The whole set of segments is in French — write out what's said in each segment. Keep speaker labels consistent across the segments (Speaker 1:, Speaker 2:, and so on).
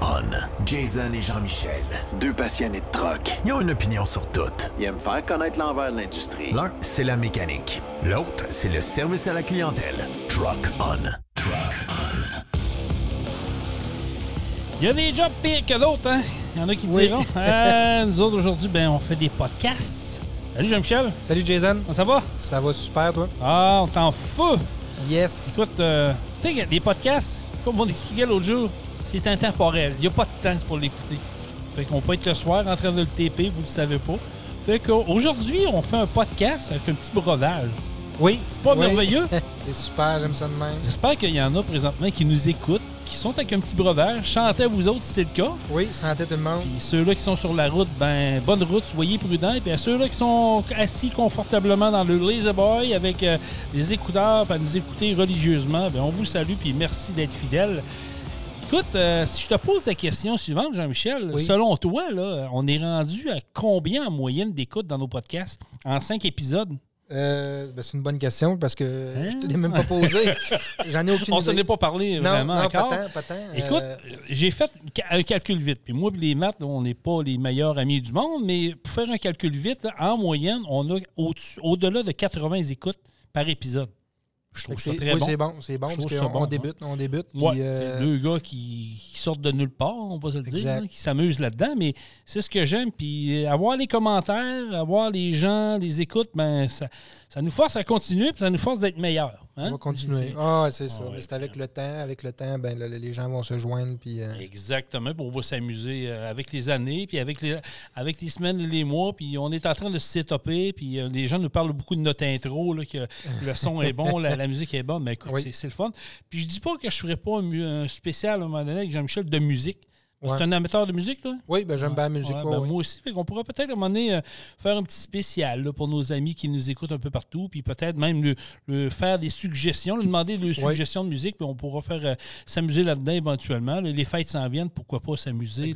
Speaker 1: On. Jason et Jean-Michel. Deux passionnés de troc. Ils ont une opinion sur tout.
Speaker 2: Ils aiment faire connaître l'envers de l'industrie.
Speaker 1: L'un, c'est la mécanique. L'autre, c'est le service à la clientèle. Truck On. Truck On.
Speaker 3: Il y a des jobs pires que d'autres, hein? Il y en a qui diront. Euh, nous autres, aujourd'hui, ben, on fait des podcasts. Salut Jean-Michel.
Speaker 4: Salut Jason.
Speaker 3: Comment ça va?
Speaker 4: Ça va super, toi?
Speaker 3: Ah, on t'en fout.
Speaker 4: Yes.
Speaker 3: Écoute, euh, tu sais, des podcasts, comme on expliquait l'autre jour, c'est intemporel. Il n'y a pas de temps pour l'écouter. Fait qu'on peut être le soir en train de le taper, vous ne le savez pas. Fait qu'aujourd'hui, on fait un podcast avec un petit brodage.
Speaker 4: Oui.
Speaker 3: C'est pas
Speaker 4: oui.
Speaker 3: merveilleux?
Speaker 4: c'est super, j'aime ça de même.
Speaker 3: J'espère qu'il y en a présentement qui nous écoutent, qui sont avec un petit brodage. Chantez à vous autres si c'est le cas.
Speaker 4: Oui, santé tout le monde.
Speaker 3: Puis ceux-là qui sont sur la route, ben bonne route, soyez prudents. Et puis à ceux-là qui sont assis confortablement dans le Lazy Boy avec euh, des écouteurs à nous écouter religieusement, ben on vous salue puis merci d'être fidèles. Écoute, euh, si je te pose la question suivante, Jean-Michel,
Speaker 4: Oui.
Speaker 3: selon toi, là, on est rendu à combien en moyenne d'écoutes dans nos podcasts? En cinq épisodes?
Speaker 4: Euh, ben, c'est une bonne question parce que
Speaker 3: Hein?
Speaker 4: je te l'ai même pas posé. J'en ai aucune
Speaker 3: On s'en est pas parlé
Speaker 4: non,
Speaker 3: vraiment
Speaker 4: non,
Speaker 3: encore.
Speaker 4: pas tant, pas tant.
Speaker 3: Écoute,
Speaker 4: Euh,
Speaker 3: j'ai fait un calcul vite. Puis moi, les maths, on n'est pas les meilleurs amis du monde, mais pour faire un calcul vite, en moyenne, on a au-dessus- au-delà de 80 écoutes par épisode. Je trouve ça très
Speaker 4: oui,
Speaker 3: bon.
Speaker 4: c'est bon, c'est bon parce qu'on
Speaker 3: bon,
Speaker 4: on débute, on débute.
Speaker 3: Ouais,
Speaker 4: euh,
Speaker 3: c'est deux gars qui, qui sortent de nulle part, on va se le dire, qui s'amusent là-dedans, mais c'est ce que j'aime. Puis euh, avoir les commentaires, avoir les gens, les écoutes, ben ça, ça nous force à continuer, puis ça nous force d'être meilleurs. hein?
Speaker 4: on va continuer. Ah, c'est ça.
Speaker 3: Ah
Speaker 4: Mais c'est avec le temps. Avec le temps, ben, les gens vont se joindre. Puis, euh,
Speaker 3: Exactement. Puis on va s'amuser euh, avec les années, puis avec les, avec les semaines et les mois. Puis on est en train de se sétoper. Puis euh, les gens nous parlent beaucoup de notre intro, là, que le son est bon, la, la musique est bonne. Mais écoute,
Speaker 4: Oui.
Speaker 3: c'est- le fun. Puis je dis pas que je ferais pas un, un spécial à un moment donné avec Jean-Michel de musique.
Speaker 4: Ouais.
Speaker 3: Tu es un amateur de musique, là?
Speaker 4: Oui, ben, j'aime bien la musique.
Speaker 3: Ouais,
Speaker 4: ouais,
Speaker 3: ben. Moi aussi. Fait qu'on pourra peut-être à un moment donné euh, faire un petit spécial là, pour nos amis qui nous écoutent un peu partout. Puis peut-être même le, le faire des suggestions, lui demander des suggestions de musique. Puis on pourra faire euh, s'amuser là-dedans éventuellement. Là, les fêtes s'en viennent, pourquoi pas s'amuser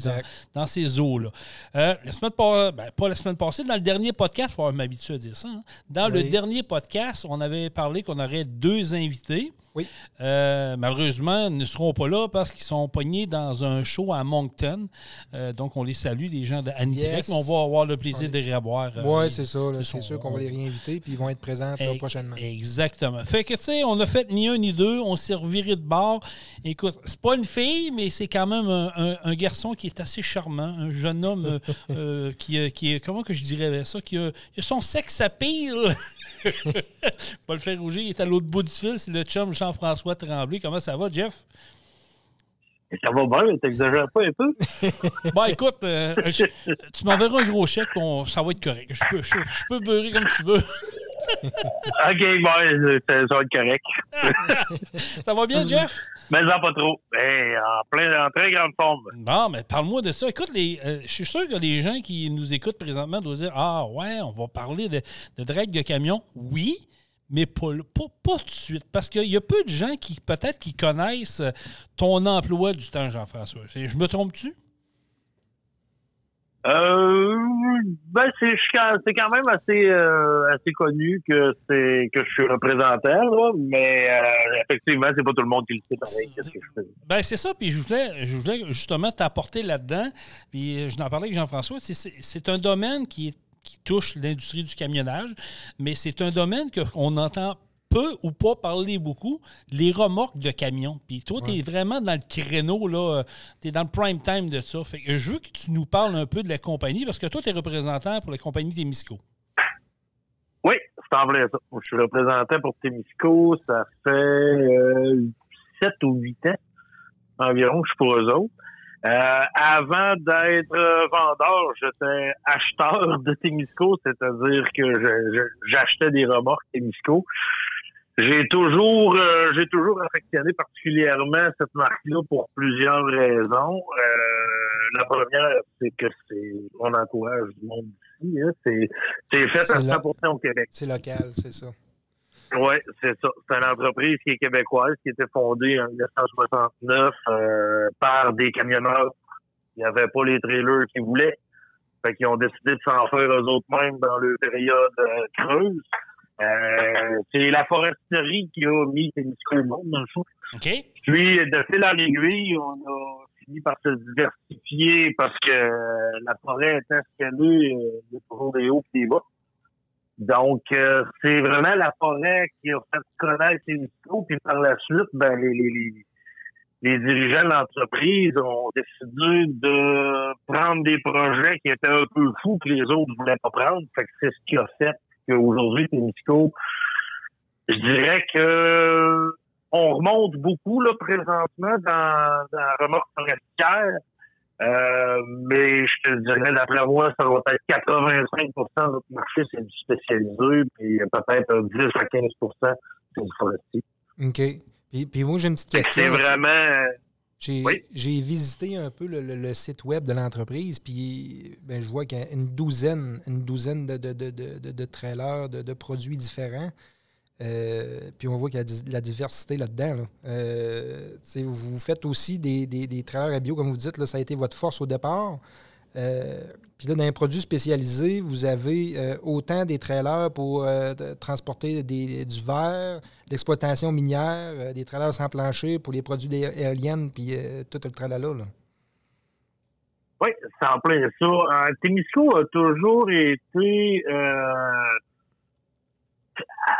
Speaker 3: dans, ces eaux-là. Euh, la semaine pas, ben, pas la semaine passée, dans le dernier podcast, il faut m'habituer à dire ça. hein. Dans le dernier podcast, on avait parlé qu'on aurait deux invités.
Speaker 4: Oui.
Speaker 3: Euh, malheureusement, ils ne seront pas là parce qu'ils sont pognés dans un show à Moncton. Euh, donc, on les salue, les gens Annie
Speaker 4: Yes.
Speaker 3: On va avoir le plaisir de les revoir. euh,
Speaker 4: Oui, c'est ça. C'est sûr qu'on va les réinviter. Puis ils vont être présents là, prochainement.
Speaker 3: Exactement. Fait que, tu sais, on a fait ni un ni deux. On s'est reviré de bord. Écoute, c'est pas une fille, mais c'est quand même un, un- un garçon qui est assez charmant. Un jeune homme euh, qui, qui est, comment que je dirais ça, qui a, il a son sexe à pile. faire rougir, il est à l'autre bout du fil. C'est le chum Jean-François Tremblay. Comment ça va, Jeff?
Speaker 5: Ça va bien, mais t'exagères pas un peu?
Speaker 3: Bon, écoute, euh, je- tu m'enverras un gros chèque, on- ça va être correct. Je peux, je, je peux beurrer comme tu veux.
Speaker 5: OK, bon, ça, va être correct.
Speaker 3: ça va bien, Jeff?
Speaker 5: Mais en pas trop. Hey, en, plein, en très grande forme.
Speaker 3: Non, mais parle-moi de ça. Écoute, les, euh, je suis sûr que les gens qui nous écoutent présentement doivent dire Ah, ouais, on va parler de, de drague de camion. Oui, mais pas, pas, pas tout de suite. Parce qu'il y a peu de gens qui, peut-être, qui connaissent ton emploi du temps, Jean-François. Je me trompe-tu?
Speaker 5: Euh, ben, c'est c'est quand même assez, euh, assez connu que c'est que je suis représentant, là, mais euh, effectivement, c'est pas tout le monde qui le sait pareil.
Speaker 3: Ben, c'est ça. Puis je voulais, je voulais justement t'apporter là-dedans. Puis euh, je n'en parlais avec Jean-François. C'est- un domaine qui, qui touche l'industrie du camionnage, mais c'est un domaine qu'on entend peu ou pas parler beaucoup, les remorques de camions. Puis toi, tu es vraiment dans le créneau, là, tu es dans le prime time de ça. Fait que je veux que tu nous parles un peu de la compagnie, parce que toi, tu es représentant pour la compagnie Témisco.
Speaker 5: Oui, c'est en vrai ça. Je suis représentant pour Témisco, ça fait euh, 7 ou 8 ans environ que je suis pour eux autres. Euh, avant d'être euh, vendeur, j'étais acheteur de Témisco, c'est-à-dire que j'achetais des remorques Témisco. J'ai toujours, euh, j'ai toujours affectionné particulièrement cette marque-là pour plusieurs raisons. Euh, la première, c'est que c'est, on encourage du monde ici. Hein. C'est, c'est fait à
Speaker 4: C'est là.
Speaker 5: 100% au Québec.
Speaker 4: C'est local, c'est ça.
Speaker 5: Oui, c'est ça. C'est une entreprise qui est québécoise, qui a été fondée en 1969 euh, par des camionneurs. Il n'y avait pas les trailers qu'ils voulaient. Fait qu'ils ont décidé de s'en faire eux autres mêmes dans leur période euh, creuse. Euh, c'est la foresterie qui a mis Témisco au monde, dans le fond. Puis, de fil en aiguille, on a fini par se diversifier parce que euh, la forêt est escalée, euh, il y a toujours des hauts et des bas. Donc, euh, c'est vraiment la forêt qui a fait connaître les micros, puis par la suite, ben, les, les, les, dirigeants de l'entreprise ont décidé de prendre des projets qui étaient un peu fous que les autres ne voulaient pas prendre. Fait que c'est ce qui a fait qu'aujourd'hui, Témisco, je dirais que on remonte beaucoup là présentement dans, dans la remorque forestière. Euh, mais je te dirais, d'après moi, ça va être 85% de notre marché, c'est du spécialisé, puis peut-être 10 à 15% c'est du forestier.
Speaker 4: OK. Puis, puis moi, j'ai une petite question.
Speaker 5: C'est vraiment...
Speaker 4: J'ai
Speaker 5: Oui.
Speaker 4: visité un peu le, le- le site web de l'entreprise, puis ben, je vois qu'il y a une douzaine, une douzaine de, de, de, de, trailers, de, produits différents. Euh, puis on voit qu'il y a de la diversité là-dedans. là. Euh, vous faites aussi des, des, des trailers à bio, comme vous dites, là, ça a été votre force au départ. Euh, puis là, dans les produits spécialisés, vous avez euh, autant des trailers pour euh, transporter du verre, l'exploitation minière, des trailers sans plancher pour les produits éoliennes, puis tout le tralala. Là.
Speaker 5: Oui, c'est en plein ça. Témisco a toujours été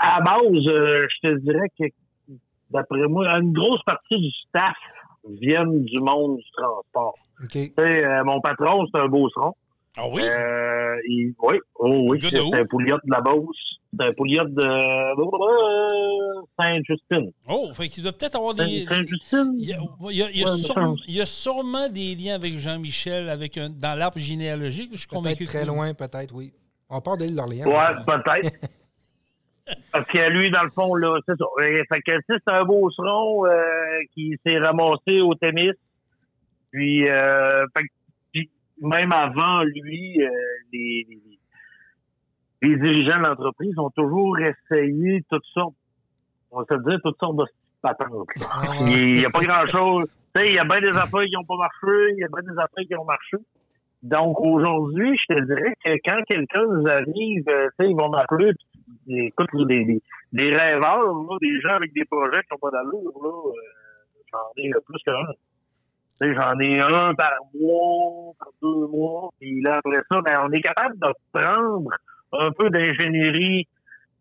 Speaker 5: à base, je te dirais que d'après moi, une grosse partie du staff viennent du monde du transport. Euh, mon patron, c'est un beauceron.
Speaker 3: Ah oui?
Speaker 5: Euh, il- oui, oh, oui,
Speaker 3: Un gars de
Speaker 5: c'est un pouliot de la Beauce. C'est un pouliot de euh, Sainte-Justine.
Speaker 3: Oh, fait qu'il doit peut-être avoir des.
Speaker 5: Sainte-Justine?
Speaker 3: Il y, a, il
Speaker 5: Ouais,
Speaker 3: il y sûrement des liens avec Jean-Michel avec un, dans l'arbre généalogique. Je suis convaincu.
Speaker 4: Peut-être très
Speaker 3: que oui.
Speaker 4: loin, peut-être, oui. On part de l'île d'Orléans.
Speaker 5: Ouais, peut-être. Parce que lui, dans le fond, là, c'est ça. Fait que c'est un beauceron euh, qui s'est ramassé au tennis. Puis, euh, puis même avant lui, euh, les, les, les dirigeants de l'entreprise ont toujours essayé toutes sortes, on va se dire, toutes sortes de patentes.
Speaker 4: Ah.
Speaker 5: Il n'y a pas grand-chose. Tu sais, il y a bien des affaires qui n'ont pas marché, il y a bien des affaires qui ont marché. Donc, aujourd'hui, je te dirais que quand quelqu'un nous arrive, euh, tu sais, ils vont m'appeler, puis, écoute, des, des, des rêveurs, là, des gens avec des projets qui n'ont pas d'allure, là, j'en ai plus qu'un. J'en ai un par mois, par deux mois, puis là, après ça, ben, on est capable de prendre un peu d'ingénierie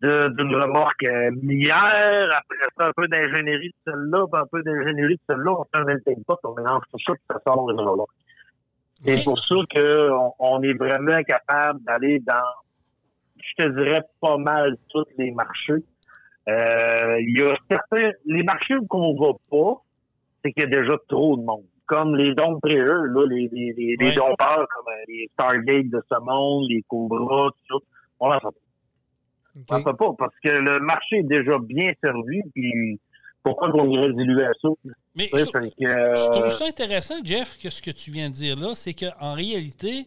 Speaker 5: de- d'une remorque euh, minière, après ça, un peu d'ingénierie de celle-là, puis un peu d'ingénierie de celle-là, on fait un melting pot, on mélange tout ça, puis ça sort une remorque. C'est pour ça qu'on on est vraiment capable d'aller dans, je te dirais, pas mal tous les marchés. Euh, Il y a certains, les marchés où on va pas, c'est qu'il y a déjà trop de monde. Comme les dons prêeux, là, les, les, les, les
Speaker 3: Ouais.
Speaker 5: dompeurs, comme euh, les Stargate de ce monde, les Cobras, tout ça, on n'en fait pas. On n'en fait pas parce que le marché est déjà bien servi, puis pourquoi qu'on irait diluer à ça?
Speaker 3: Mais
Speaker 5: sais,
Speaker 3: je,
Speaker 5: fait que, euh,
Speaker 3: je trouve ça intéressant, Jeff, que ce que tu viens de dire là, c'est qu'en réalité,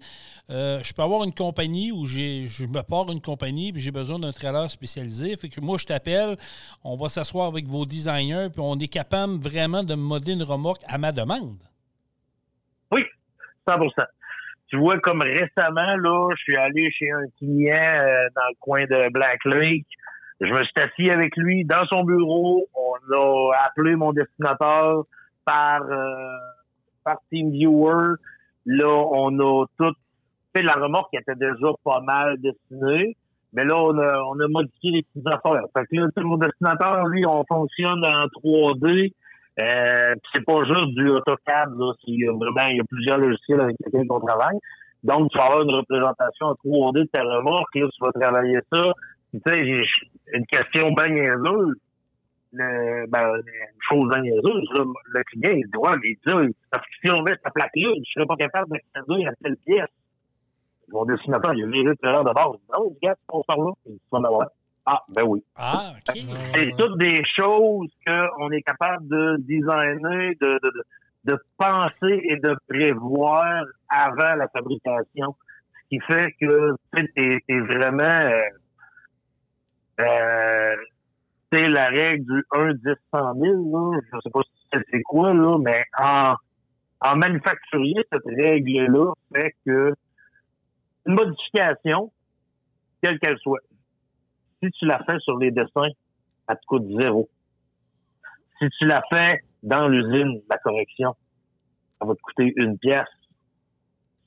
Speaker 3: euh, je peux avoir une compagnie où je me pars une compagnie puis j'ai besoin d'un trailer spécialisé. Fait que moi, je t'appelle, on va s'asseoir avec vos designers puis on est capable vraiment de me modeler une remorque à ma demande.
Speaker 5: 100% Tu vois, comme récemment, là, je suis allé chez un client euh, dans le coin de Black Lake. Je me suis assis avec lui dans son bureau. On a appelé mon destinateur par, euh, par TeamViewer. Là, on a tout fait la remorque qui était déjà pas mal dessinée. Mais là, on a, on a modifié les petites affaires. Fait que là, mon destinateur, lui, on fonctionne en 3D. Euh, c'est pas juste du AutoCAD, là. C'est euh, vraiment, il y a plusieurs logiciels avec lesquels on travaille. Donc, tu vas avoir une représentation en 3D de ta remorque, là, tu vas travailler ça. Tu sais, une question bien niaiseuse. Le, ben, une chose bien niaiseuse, là. Le client, il dit, ouais, mais il dit, là, parce que si on met cette plaque-là, je serais pas capable d'accéder à telle pièce. Mon dessinateur, il a viré le de base. Il dit, non, regarde, on sort là. Il vas l'avoir. Ah, ben oui.
Speaker 3: Ah, OK.
Speaker 5: C'est toutes des choses qu'on est capable de designer, de, de, de, de penser et de prévoir avant la fabrication. Ce qui fait que tu sais, t'es t'es vraiment euh, c'est la règle du 1, 10, 100 000, là. Je sais pas si c'est- quoi, là, mais en, en manufacturier, cette règle-là fait que une modification, quelle qu'elle soit, si tu la fais sur les dessins, elle te coûte zéro. Si tu la fais dans l'usine, la correction, ça va te coûter une pièce.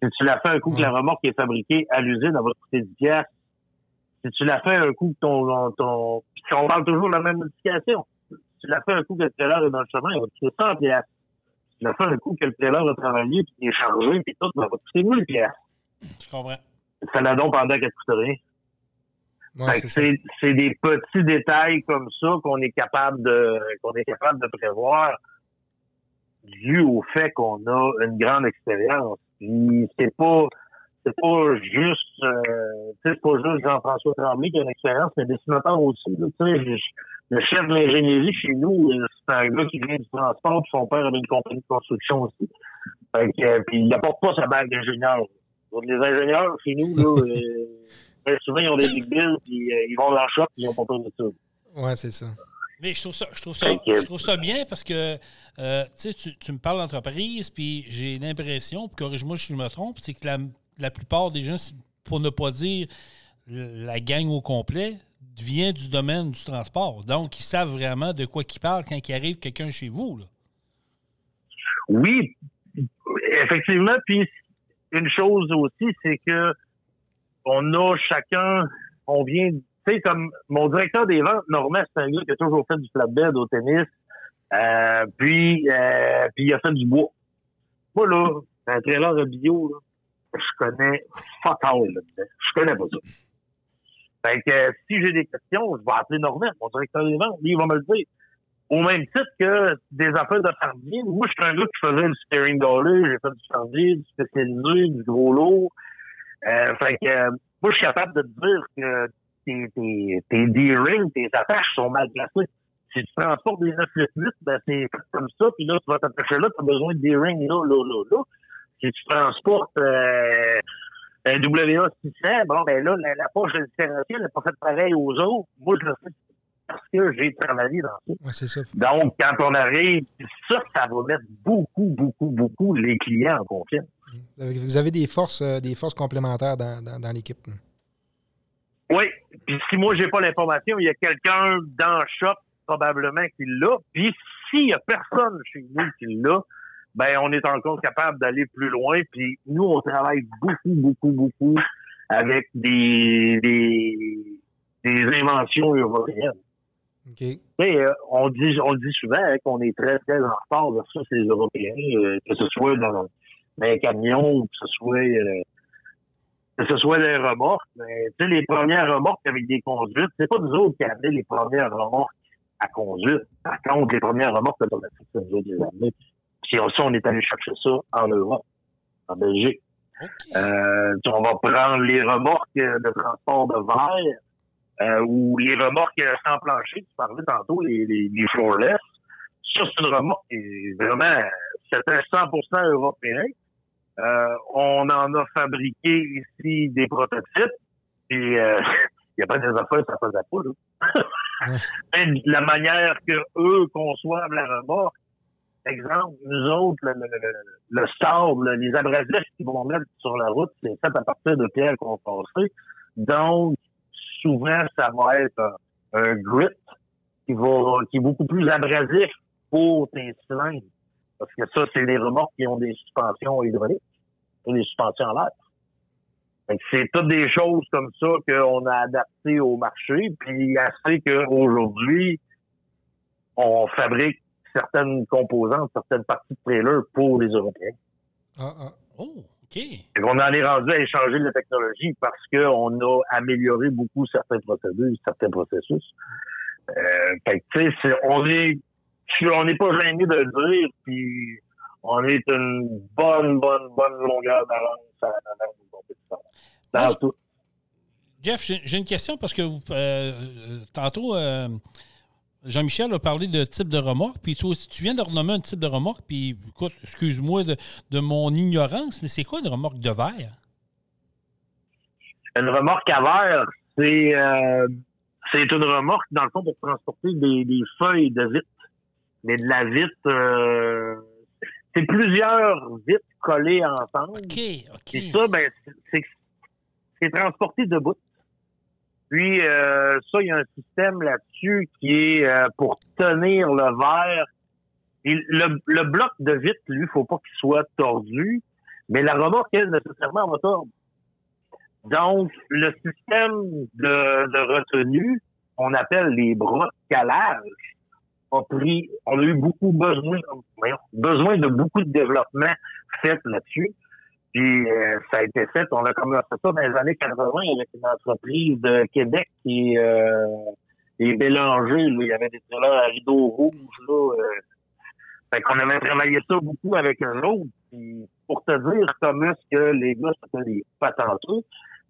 Speaker 5: Si tu l'as fait un coup que la remorque est fabriquée à l'usine, elle va te coûter 10 pièces. Si tu l'as fait un coup que ton, ton, puis on parle toujours de la même modification. Si tu l'as fait un coup que le trailer est dans le chemin, il va te coûter 100 pièces. Si tu l'as fait un coup que le trailer a travaillé, puis il est chargé, puis tout, ben, ça va te coûter 1000 pièces.
Speaker 3: Je comprends.
Speaker 5: Ça n'a donc pendant qu'elle coûte rien.
Speaker 4: Ouais, c'est
Speaker 5: des petits détails comme ça qu'on est capable de qu'on est capable de prévoir dû au fait qu'on a une grande expérience. Puis c'est pas c'est pas juste euh, c'est pas juste Jean-François Tremblay qui a une expérience, mais dessinateurs aussi. là. Le chef de l'ingénierie chez nous, euh, c'est un gars qui vient du transport, puis son père avait une compagnie de construction aussi. Fait que, euh, puis il apporte pas sa bague d'ingénieur. Donc, Les ingénieurs, chez nous, là, euh, ben, souvent, ils ont des big bills, puis euh, ils vont dans le shop, puis ils ont pas peur de ça.
Speaker 4: Ouais, c'est ça.
Speaker 3: Mais je trouve ça, je trouve ça, je trouve ça bien parce que euh, tu sais, tu, tu me parles d'entreprise, puis j'ai l'impression, puis corrige-moi si je me trompe, c'est que la, la plupart des gens, pour ne pas dire la gang au complet, vient du domaine du transport. Donc, ils savent vraiment de quoi ils parlent quand il arrive quelqu'un chez vous. Là.
Speaker 5: Oui, effectivement. Puis une chose aussi, c'est que on a chacun, on vient, tu sais, comme mon directeur des ventes, Normand, c'est un gars qui a toujours fait du flatbed au tennis. Euh, puis, euh, puis il a fait du bois. Moi, là, un trailer de bio, là, je connais fuck all. Je connais pas ça. Fait que euh, si j'ai des questions, je vais appeler Normand, mon directeur des ventes. Lui, il va me le dire. Au même titre que des affaires de fardier. Moi, je suis un gars qui faisait du steering dollar, j'ai fait du fardier, du spécialisé, du gros lot. Euh, fait que, euh, moi, je suis capable de te dire que tes, tes, tes D-rings, tes attaches sont mal placées. Si tu transportes des 988, ben, c'est comme ça, puis là, tu vas t'attacher là, tu as besoin de D-rings là, là, là, là. Si tu transportes, euh, un WA600, bon, ben là, la, la poche de différentiel n'est pas faite pareil aux autres. Moi, je le sais parce que j'ai travaillé dans ça.
Speaker 4: Ouais, c'est ça.
Speaker 5: Donc, quand on arrive, ça, ça va mettre beaucoup, beaucoup, beaucoup les clients en confiance.
Speaker 4: Vous avez des forces, euh, des forces complémentaires dans, dans, dans l'équipe.
Speaker 5: Oui. Puis si moi, j'ai pas l'information, il y a quelqu'un dans le shop, probablement, qui l'a. Puis s'il y a personne chez nous qui l'a, ben, on est encore capable d'aller plus loin. Puis nous, on travaille beaucoup, beaucoup, beaucoup avec des, des, des inventions européennes.
Speaker 4: OK.
Speaker 5: Tu sais, euh, on dit, on le dit souvent hein, qu'on est très, très en retard versus les Européens, euh, que ce soit dans, dans les camions ou que ce soit euh, que ce soit des remorques. Mais tu sais, les premières remorques avec des conduites, c'est pas nous autres qui amené les premières remorques à conduite. Par contre, les premières remorques automatiques, c'est nous autres qui les. Puis ça, on est allé chercher ça en Europe, en Belgique. Euh, on va prendre les remorques euh, de transport de verre euh, ou les remorques euh, sans plancher, tu parlais tantôt, les, les, les floorless. Ça, c'est une remorque qui est vraiment, un 100% européen. Euh, on en a fabriqué ici des prototypes, euh, il n'y a pas des affaires, ça faisait pas, là. Mais la manière que eux conçoivent la remorque, exemple, nous autres, le, le, le, le sable, les abrasifs qu'ils vont mettre sur la route, c'est fait à partir de pierres compensées. Donc, souvent, ça va être un, un grit qui va, qui est beaucoup plus abrasif pour tes cylindres. Parce que ça, c'est les remorques qui ont des suspensions hydrauliques ou des suspensions en l'air. C'est toutes des choses comme ça qu'on a adaptées au marché. Puis, assez qu'aujourd'hui, on fabrique certaines composantes, certaines parties de trailer pour les Européens.
Speaker 4: Ah, ah.
Speaker 3: Oh, OK.
Speaker 5: Fait qu'on en est rendu à échanger la technologie parce qu'on a amélioré beaucoup certains procédures, certains processus. Euh, fait tu sais, on est, on n'est pas gêné de le dire, puis on est une bonne, bonne, bonne longueur d'avance à la compétition. Dans
Speaker 3: Moi,
Speaker 5: tout.
Speaker 3: Jeff, j'ai une question parce que vous, euh, euh, tantôt, euh, Jean-Michel a parlé de type de remorque, puis toi aussi, tu viens de renommer un type de remorque, puis écoute, excuse-moi de, de mon ignorance, mais c'est quoi une remorque de verre?
Speaker 5: Une remorque à verre, c'est euh, c'est une remorque, dans le fond, pour transporter des, des feuilles de vitre. Mais de la vitre, euh, c'est plusieurs vitres collées ensemble.
Speaker 3: OK,
Speaker 5: Et
Speaker 3: OK.
Speaker 5: ça, ben, c'est transporté debout. Puis euh, ça, il y a un système là-dessus qui est euh, pour tenir le verre le, bloc de vitre, lui, faut pas qu'il soit tordu, mais la remorque, elle, nécessairement, va tordre. Donc, le système de, de retenue, on appelle les bras de calage, a pris, on a eu beaucoup besoin, besoin de beaucoup de développement fait là-dessus. Puis euh, ça a été fait, on a commencé ça dans les années 80 avec une entreprise de Québec qui euh, est Bélanger. Il y avait des trailers à rideau rouge. Là, euh. Fait qu'on avait travaillé ça beaucoup avec un autre. Puis pour te dire comment est-ce que les gars c'était des patenteux,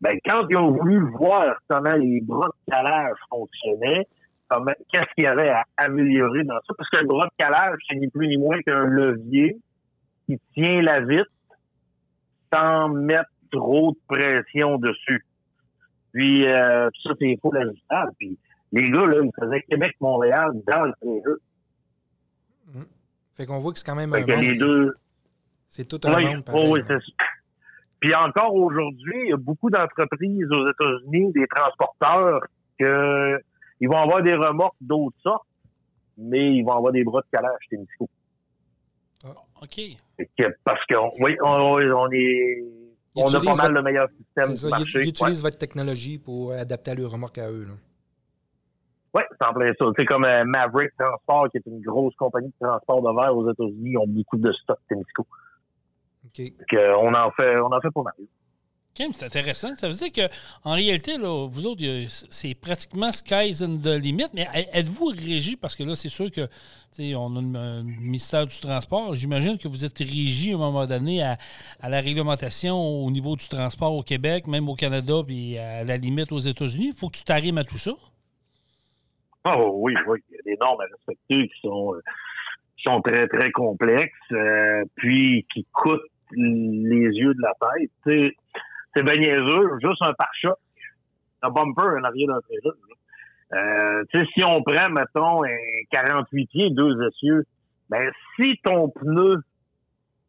Speaker 5: ben quand ils ont voulu voir comment les bras de calage fonctionnaient, qu'est-ce qu'il y avait à améliorer dans ça, parce que le bras de calage, c'est ni plus ni moins qu'un levier qui tient la vitre sans mettre trop de pression dessus. Puis euh, ça, c'est faux l'ajustable. Puis les gars, là, ils faisaient Québec-Montréal dans le jeu.
Speaker 4: Mmh. Fait qu'on voit que c'est quand même
Speaker 5: fait un les deux...
Speaker 4: C'est tout un monde.
Speaker 5: oui, c'est ça. Puis encore aujourd'hui, il y a beaucoup d'entreprises aux États-Unis, des transporteurs, que ils vont avoir des remorques d'autres sortes, mais ils vont avoir des bras de calage Témisco.
Speaker 3: Ah, OK.
Speaker 5: parce qu'on oui, on, est. on a pas mal le meilleur système du marché.
Speaker 4: Ils, utilisent votre technologie pour adapter leurs remorques à eux.
Speaker 5: Oui, c'est en plein ça. C'est comme euh, Maverick Transport, qui est une grosse compagnie de transport de verre aux États-Unis. Ils ont beaucoup de stock Témisco.
Speaker 4: OK.
Speaker 5: on en fait, on en fait pas mal
Speaker 3: c'est intéressant. Ça veut dire que en réalité, là, vous autres, c'est pratiquement sky's in the limit, mais êtes-vous régi, parce que là, c'est sûr que on a un ministère du transport. J'imagine que vous êtes régi à un moment donné à, la réglementation au niveau du transport au Québec, même au Canada, puis à la limite aux États-Unis. Il faut que tu t'arrimes à tout ça.
Speaker 5: Oh oui, oui. Il y a des normes à respecter qui sont, euh, sont très, très complexes, euh, puis qui coûtent les yeux de la tête c'est bien juste un pare-choc, un bumper en arrière d'un trailer. Euh, tu sais, si on prend, mettons, un 48 pieds, deux essieux, ben, si ton pneu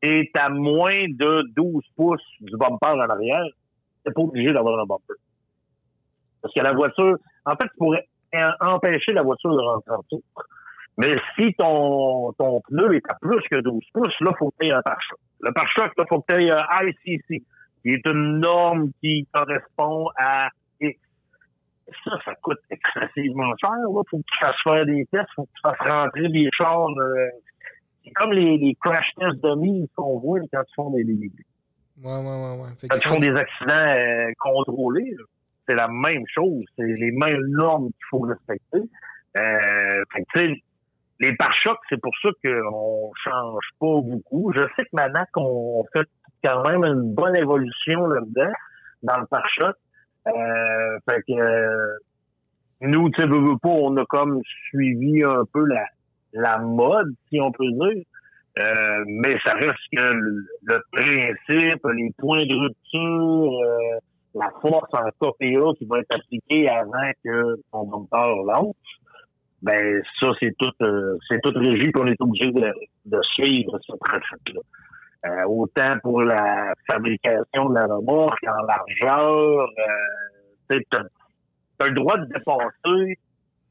Speaker 5: est à moins de 12 pouces du bumper en arrière, t'es pas obligé d'avoir un bumper. Parce que la voiture, en fait, tu pourrais empêcher la voiture de rentrer en tour. Mais si ton, ton pneu est à plus que 12 pouces, là, faut que tu aies un pare-choc. Le pare-choc, là, faut que tu aies un ICC qui est une norme qui correspond à X. Ça, ça coûte excessivement cher. Il faut que tu fasses faire des tests, faut que tu fasses rentrer des chars. Euh, c'est comme les, les, crash tests de mise qu'on voit quand ils font des, des,
Speaker 4: ouais, ouais, ouais, ouais.
Speaker 5: quand ils font des accidents euh, contrôlés. C'est la même chose. C'est les mêmes normes qu'il faut respecter. Euh, fait les pare-chocs, c'est pour ça qu'on change pas beaucoup. Je sais que maintenant qu'on fait quand même une bonne évolution là-dedans, dans le pare-choc. Euh, fait que euh, nous, tu sais, pas, on a comme suivi un peu la, la mode, si on peut dire. Euh, mais ça reste que le, principe, les points de rupture, euh, la force en KPA qui va être appliquée avant que ton moteur lance, ben ça, c'est tout c'est tout régi qu'on est obligé de, de suivre ce principe-là. Euh, autant pour la fabrication de la remorque en largeur, euh, tu as, le droit de dépasser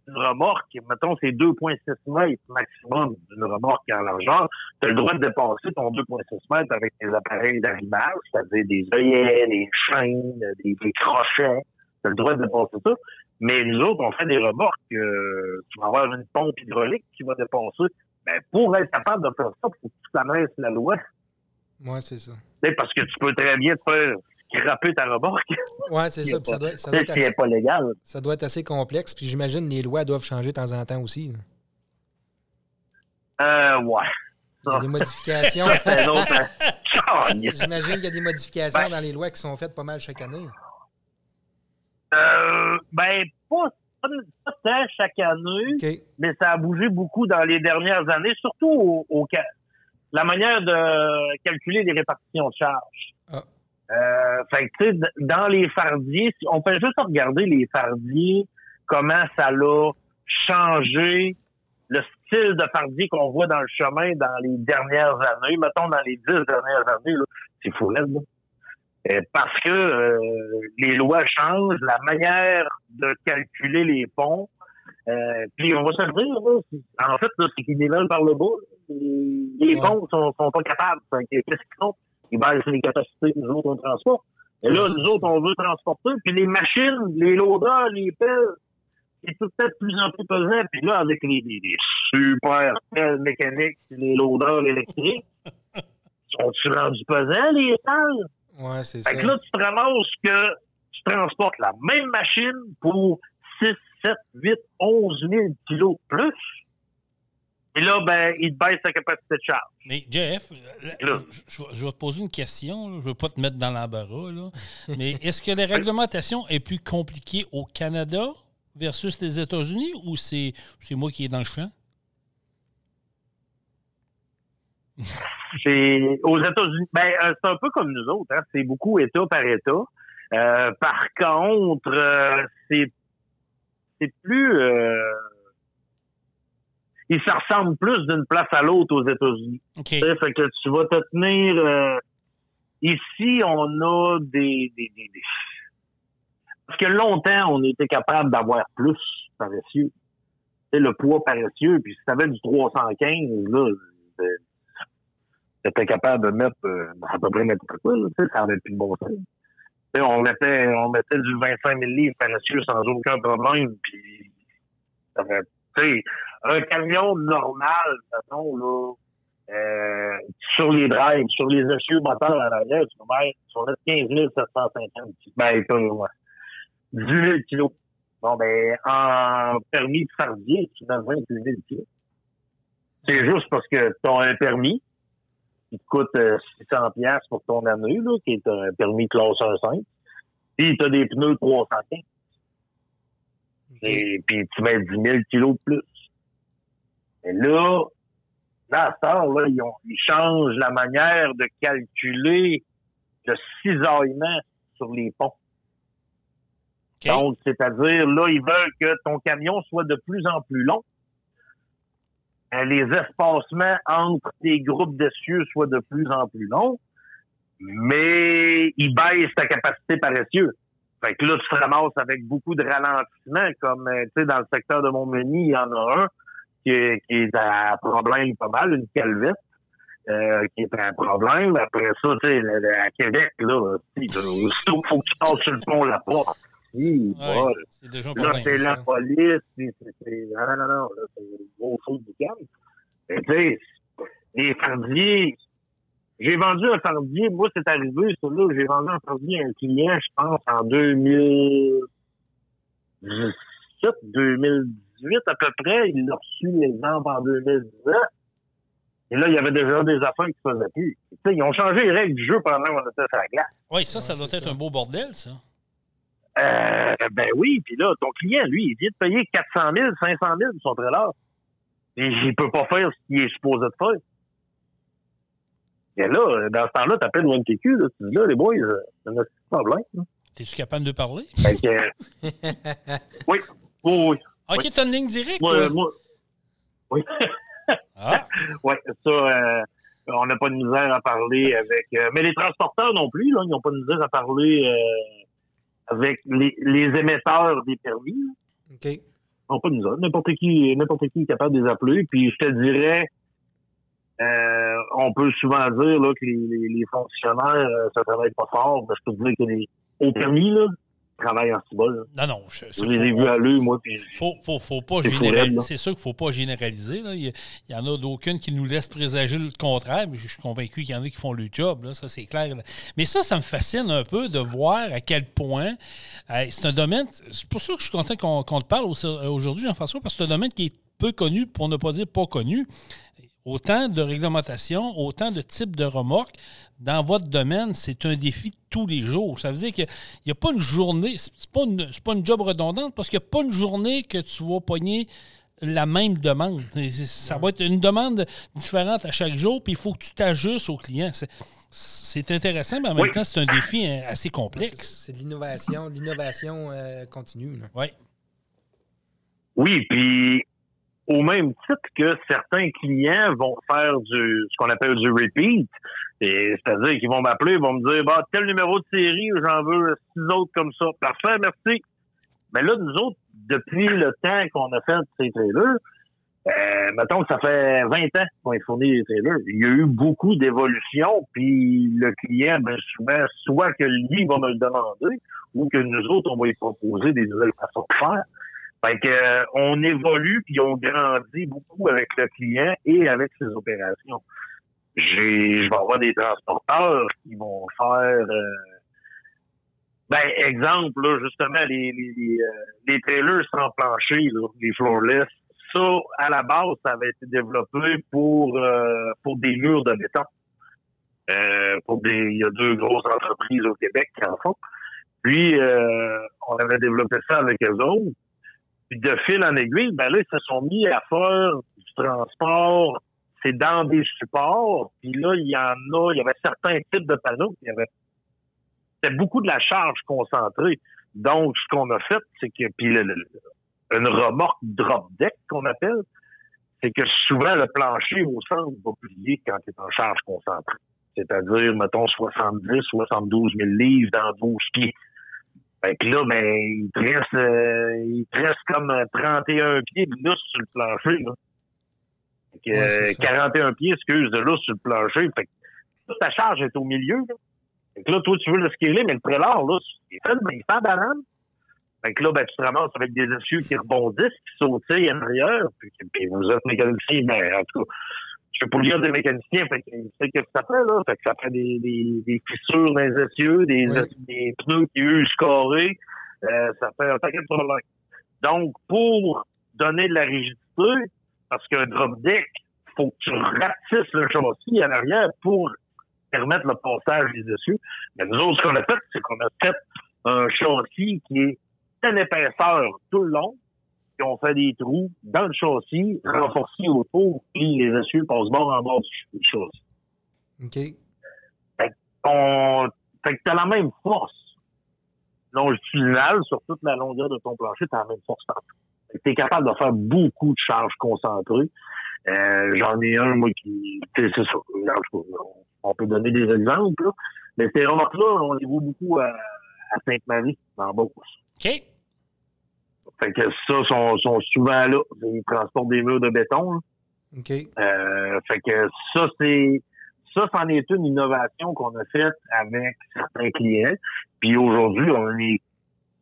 Speaker 5: une remorque, mettons c'est 2,6 mètres maximum d'une remorque en largeur, tu as le droit de dépasser ton 2,6 mètres avec des appareils d'arrimage, c'est-à-dire des œillets, des chaînes, des, crochets. Tu as le droit de dépasser ça. Mais nous autres, on fait des remorques, euh, tu vas avoir une pompe hydraulique qui va dépasser. Ben, pour être capable de faire ça, il faut que tu connaisses la loi.
Speaker 4: Oui, c'est ça.
Speaker 5: parce que tu peux très bien te faire scraper ta remorque.
Speaker 4: Oui, c'est ça. ça doit,
Speaker 5: ça doit être assez,
Speaker 4: pas
Speaker 5: légal.
Speaker 4: Ça doit être assez complexe. Puis j'imagine que les lois doivent changer de temps en temps aussi.
Speaker 5: Euh, ouais.
Speaker 4: Il y a des modifications.
Speaker 5: Hein.
Speaker 4: J'imagine qu'il y a des modifications ben. dans les lois qui sont faites pas mal chaque année.
Speaker 5: Euh, ben, pas, pas, tant chaque année, mais ça a bougé beaucoup dans les dernières années, surtout au, au, la manière de calculer les répartitions de charges. Ah. Euh, fait que, tu sais, dans les fardiers, on peut juste regarder les fardiers, comment ça l'a changé le style de fardier qu'on voit dans le chemin dans les dernières années, mettons dans les dix dernières années, c'est fou là. Euh, parce que euh, les lois changent, la manière de calculer les ponts, euh, puis on va se dire, en fait, c'est qu'ils nivellent par le bas les
Speaker 3: Ouais.
Speaker 5: ponts sont, sont pas capables. Qu'est-ce qu'ils font? Ils baissent les capacités nous autres, on transporte. Et là, nous autres, on veut transporter, puis les machines, les loaders, les pelles, c'est tout le de plus en plus pesant. Puis là, avec les, les- les super pelles mécaniques, les loaders électriques, sont-tu rendus pesants, les pelles?
Speaker 4: Ouais, c'est ça.
Speaker 5: Fait que là, tu te ramasses que tu transportes la même machine pour 6, 7, 8, 11 000 kilos de plus. Et là, ben, il te baisse sa capacité de charge.
Speaker 3: Mais Jeff, euh,
Speaker 5: Là.
Speaker 3: je, vais te poser une question. là. Je ne veux pas te mettre dans l'embarras. là. Mais est-ce que la réglementation est plus compliquée au Canada versus les États-Unis ou c'est c'est moi qui est dans le champ?
Speaker 5: C'est aux États-Unis. Ben, euh, c'est un peu comme nous autres. Hein? C'est beaucoup État par État. Euh, par contre, euh, c'est c'est plus. Euh, ils se ressemblent plus d'une place à l'autre aux États-Unis.
Speaker 3: OK.
Speaker 5: Tu sais, fait que tu vas te tenir. ici, on a des, des, des, des- Parce que longtemps, on était capable d'avoir plus paresseux. Le poids paresseux, puis si tu avais du 315, là, euh, t'étais capable de mettre euh, à peu près n'importe quoi, là, ça avait plus de bon sens. Tu sais, on mettait, on mettait du 25 000 livres paresseux sans aucun problème, puis sais, un camion normal, mettons, là, euh, sur les drives, sur les essieux moteurs à l'arrière, mettre, tu vas mettre 15 750. Ben, pas, ouais. 18 000 kilos. Bon, ben, en permis de fardier, tu mets 28 000 kilos. C'est juste parce que tu as un permis qui te coûte euh, 600 pièces pour ton année, là, qui est un permis classe 1.5. Puis tu as des pneus 315. Et puis tu mets 10 000 kilos de plus. Et là, là, à là, ils, ont- ils changent la manière de calculer le cisaillement sur les ponts. Donc, c'est-à-dire, là, ils veulent que ton camion soit de plus en plus long. Euh, Les espacements entre tes groupes d'essieux soient de plus en plus longs, mais ils baissent ta capacité par essieu. Fait que là, tu te ramasses avec beaucoup de ralentissements, comme, euh, tu sais, dans le secteur de Montmagny, il y en a un qui est, qui est à problème pas mal, une calvette. euh, qui est un problème. Après ça, tu sais, à Québec, là, si, aussitôt faut que tu passes sur le pont La Porte.
Speaker 3: Ouais, c'est
Speaker 5: Là, c'est la police, puis c'est... c'est- Non, non, là, c'est le gros fou du calme. Et tu sais, les fardiers... J'ai vendu un fardier, moi, c'est arrivé, ça, là, j'ai vendu un fardier à un client, je pense, en 2017, 2018 à peu près. Il a reçu l'exemple en 2019. Et là, il y avait déjà des affaires qui se faisaient plus. Tu sais, ils ont changé les règles du jeu pendant qu'on était sur la glace.
Speaker 3: Oui, ça, ça
Speaker 4: Ouais,
Speaker 3: doit être
Speaker 4: ça.
Speaker 3: un beau bordel, ça.
Speaker 5: Euh, ben oui, puis là, ton client, lui, il vient de payer 400 000, 500 000 pour son trailer. Et il peut pas faire ce qu'il est supposé de faire. Et là, dans ce temps-là, t'appelles le MTQ, là, tu dis là, les boys, euh, c'est un petit problème. là.
Speaker 3: Es-tu capable de parler?
Speaker 5: Fait que, euh, oui, oui, oui.
Speaker 3: OK,
Speaker 5: Oui.
Speaker 3: t'as une ligne directe,
Speaker 5: Moi, moi, oui.
Speaker 3: Ah,
Speaker 5: Ouais, ça, euh, on n'a pas de misère à parler avec. euh, mais les transporteurs non plus, là, ils n'ont pas de misère à parler euh, avec les, les émetteurs des permis.
Speaker 4: OK.
Speaker 5: Pas de misère. N'importe qui, n'importe qui est capable de les appeler. Puis je te dirais, euh, on peut souvent dire là, que les, les- les fonctionnaires, euh, ça travaille pas fort, mais je peux te dire que les au permis, là, ils travaillent en cibole.
Speaker 3: non, non. je-
Speaker 5: Je les ai vus à l'œil, moi, puis
Speaker 3: faut, faut, faut pas généraliser. C'est sûr qu'il ne faut pas généraliser. là. Il, y, il y en a d'aucunes qui nous laissent présager le contraire, mais je suis convaincu qu'il y en a qui font le job. Là, ça, c'est clair. là. Mais ça, ça me fascine un peu de voir à quel point euh, c'est un domaine. C'est pour ça que je suis content qu'on te parle au- aujourd'hui, Jean-François, parce que c'est un domaine qui est peu connu, pour ne pas dire pas connu. Autant de réglementation, autant de types de remorques. Dans votre domaine, c'est un défi tous les jours. Ça veut dire qu'il n'y a pas une journée, c'est pas une, c'est pas une job redondante parce qu'il n'y a pas une journée que tu vas pogner la même demande. Ça va être une demande différente à chaque jour, puis il faut que tu t'ajustes au client. C'est- intéressant, mais en même
Speaker 5: Oui.
Speaker 3: temps, c'est un défi hein, assez complexe.
Speaker 4: c'est de l'innovation, de l'innovation euh, continue. là.
Speaker 3: Oui.
Speaker 5: Oui, puis au même titre que certains clients vont faire du ce qu'on appelle du repeat, c'est-à-dire qu'ils vont m'appeler, ils vont me dire bah tel numéro de série, j'en veux six autres comme ça. Parfait, merci. Mais là, nous autres, depuis le temps qu'on a fait ces trailers, Euh, mettons que ça fait 20 ans qu'on est fourni les trailers. Il y a eu beaucoup d'évolutions, puis le client, ben, souvent, soit que lui va me le demander, ou que nous autres, on va lui proposer des nouvelles façons de faire. Fait que, euh, on évolue, puis on grandit beaucoup avec le client et avec ses opérations. J'ai, je vais avoir des transporteurs qui vont faire... Euh, ben, exemple, là, justement, les, les, les, euh, les trailers sans plancher, là, les floorless, ça, à la base, ça avait été développé pour euh, pour des murs de béton. Euh, pour des, il y a deux grosses entreprises au Québec qui en font. Puis, euh, on avait développé ça avec eux autres. Puis, de fil en aiguille, ben là, ils se sont mis à faire du transport. C'est dans des supports. Puis là, il y en a, il y avait certains types de panneaux. Il y avait c'était beaucoup de la charge concentrée. Donc, ce qu'on a fait, c'est que, puis le, une remorque drop deck qu'on appelle, c'est que souvent le plancher au centre va plier quand il est en charge concentrée. C'est-à-dire, mettons, 70, 72 000 livres dans 12 pieds. Fait que là, ben, il te reste, euh, il te reste comme 31 pieds de lousse sur le plancher, là. Fait que,
Speaker 4: Ouais, c'est ça.
Speaker 5: 41 pieds, excuse, de lousse sur le plancher. Fait que toute ta charge est au milieu, là. Fait que là, toi, tu veux le scaler, mais le prélat, là, il fait, il fait en banane. Fait que là, ben, tu te ramasses avec des essieux qui rebondissent, qui sautillent en arrière. Puis, puis vous êtes mécanicien, ben, en tout cas, je peux pas lire des mécaniciens, fait que que ça fait, là. Fait que ça fait des, des, des fissures dans les essieux, des,
Speaker 4: Oui.
Speaker 5: des pneus qui usent carrés. Euh, ça fait un paquet de problèmes. Donc, pour donner de la rigidité, parce qu'un drop deck, faut que tu ratisses le châssis à l'arrière pour permettre le passage des essieux. Mais nous autres, ce qu'on a fait, c'est qu'on a fait un châssis qui est une épaisseur tout le long, puis on fait des trous dans le châssis, renforcés autour, puis les essieux passent bord en bord du châssis.
Speaker 4: OK.
Speaker 5: On... Fait que t'as la même force longitudinale sur toute la longueur de ton plancher, t'as la même force partout. Fait que t'es capable de faire beaucoup de charges concentrées. Euh, J'en ai un, moi, qui... C'est ça. On- peut donner des exemples, là. Mais ces remarques-là, on les voit beaucoup à, à Sainte-Marie, en Beauce.
Speaker 3: OK.
Speaker 5: Fait que ça, sont, sont souvent là. Ils transportent des murs de béton. là.
Speaker 4: OK.
Speaker 5: Euh, fait que ça, c'est ça, c'en est une innovation qu'on a faite avec certains clients. Puis aujourd'hui, on est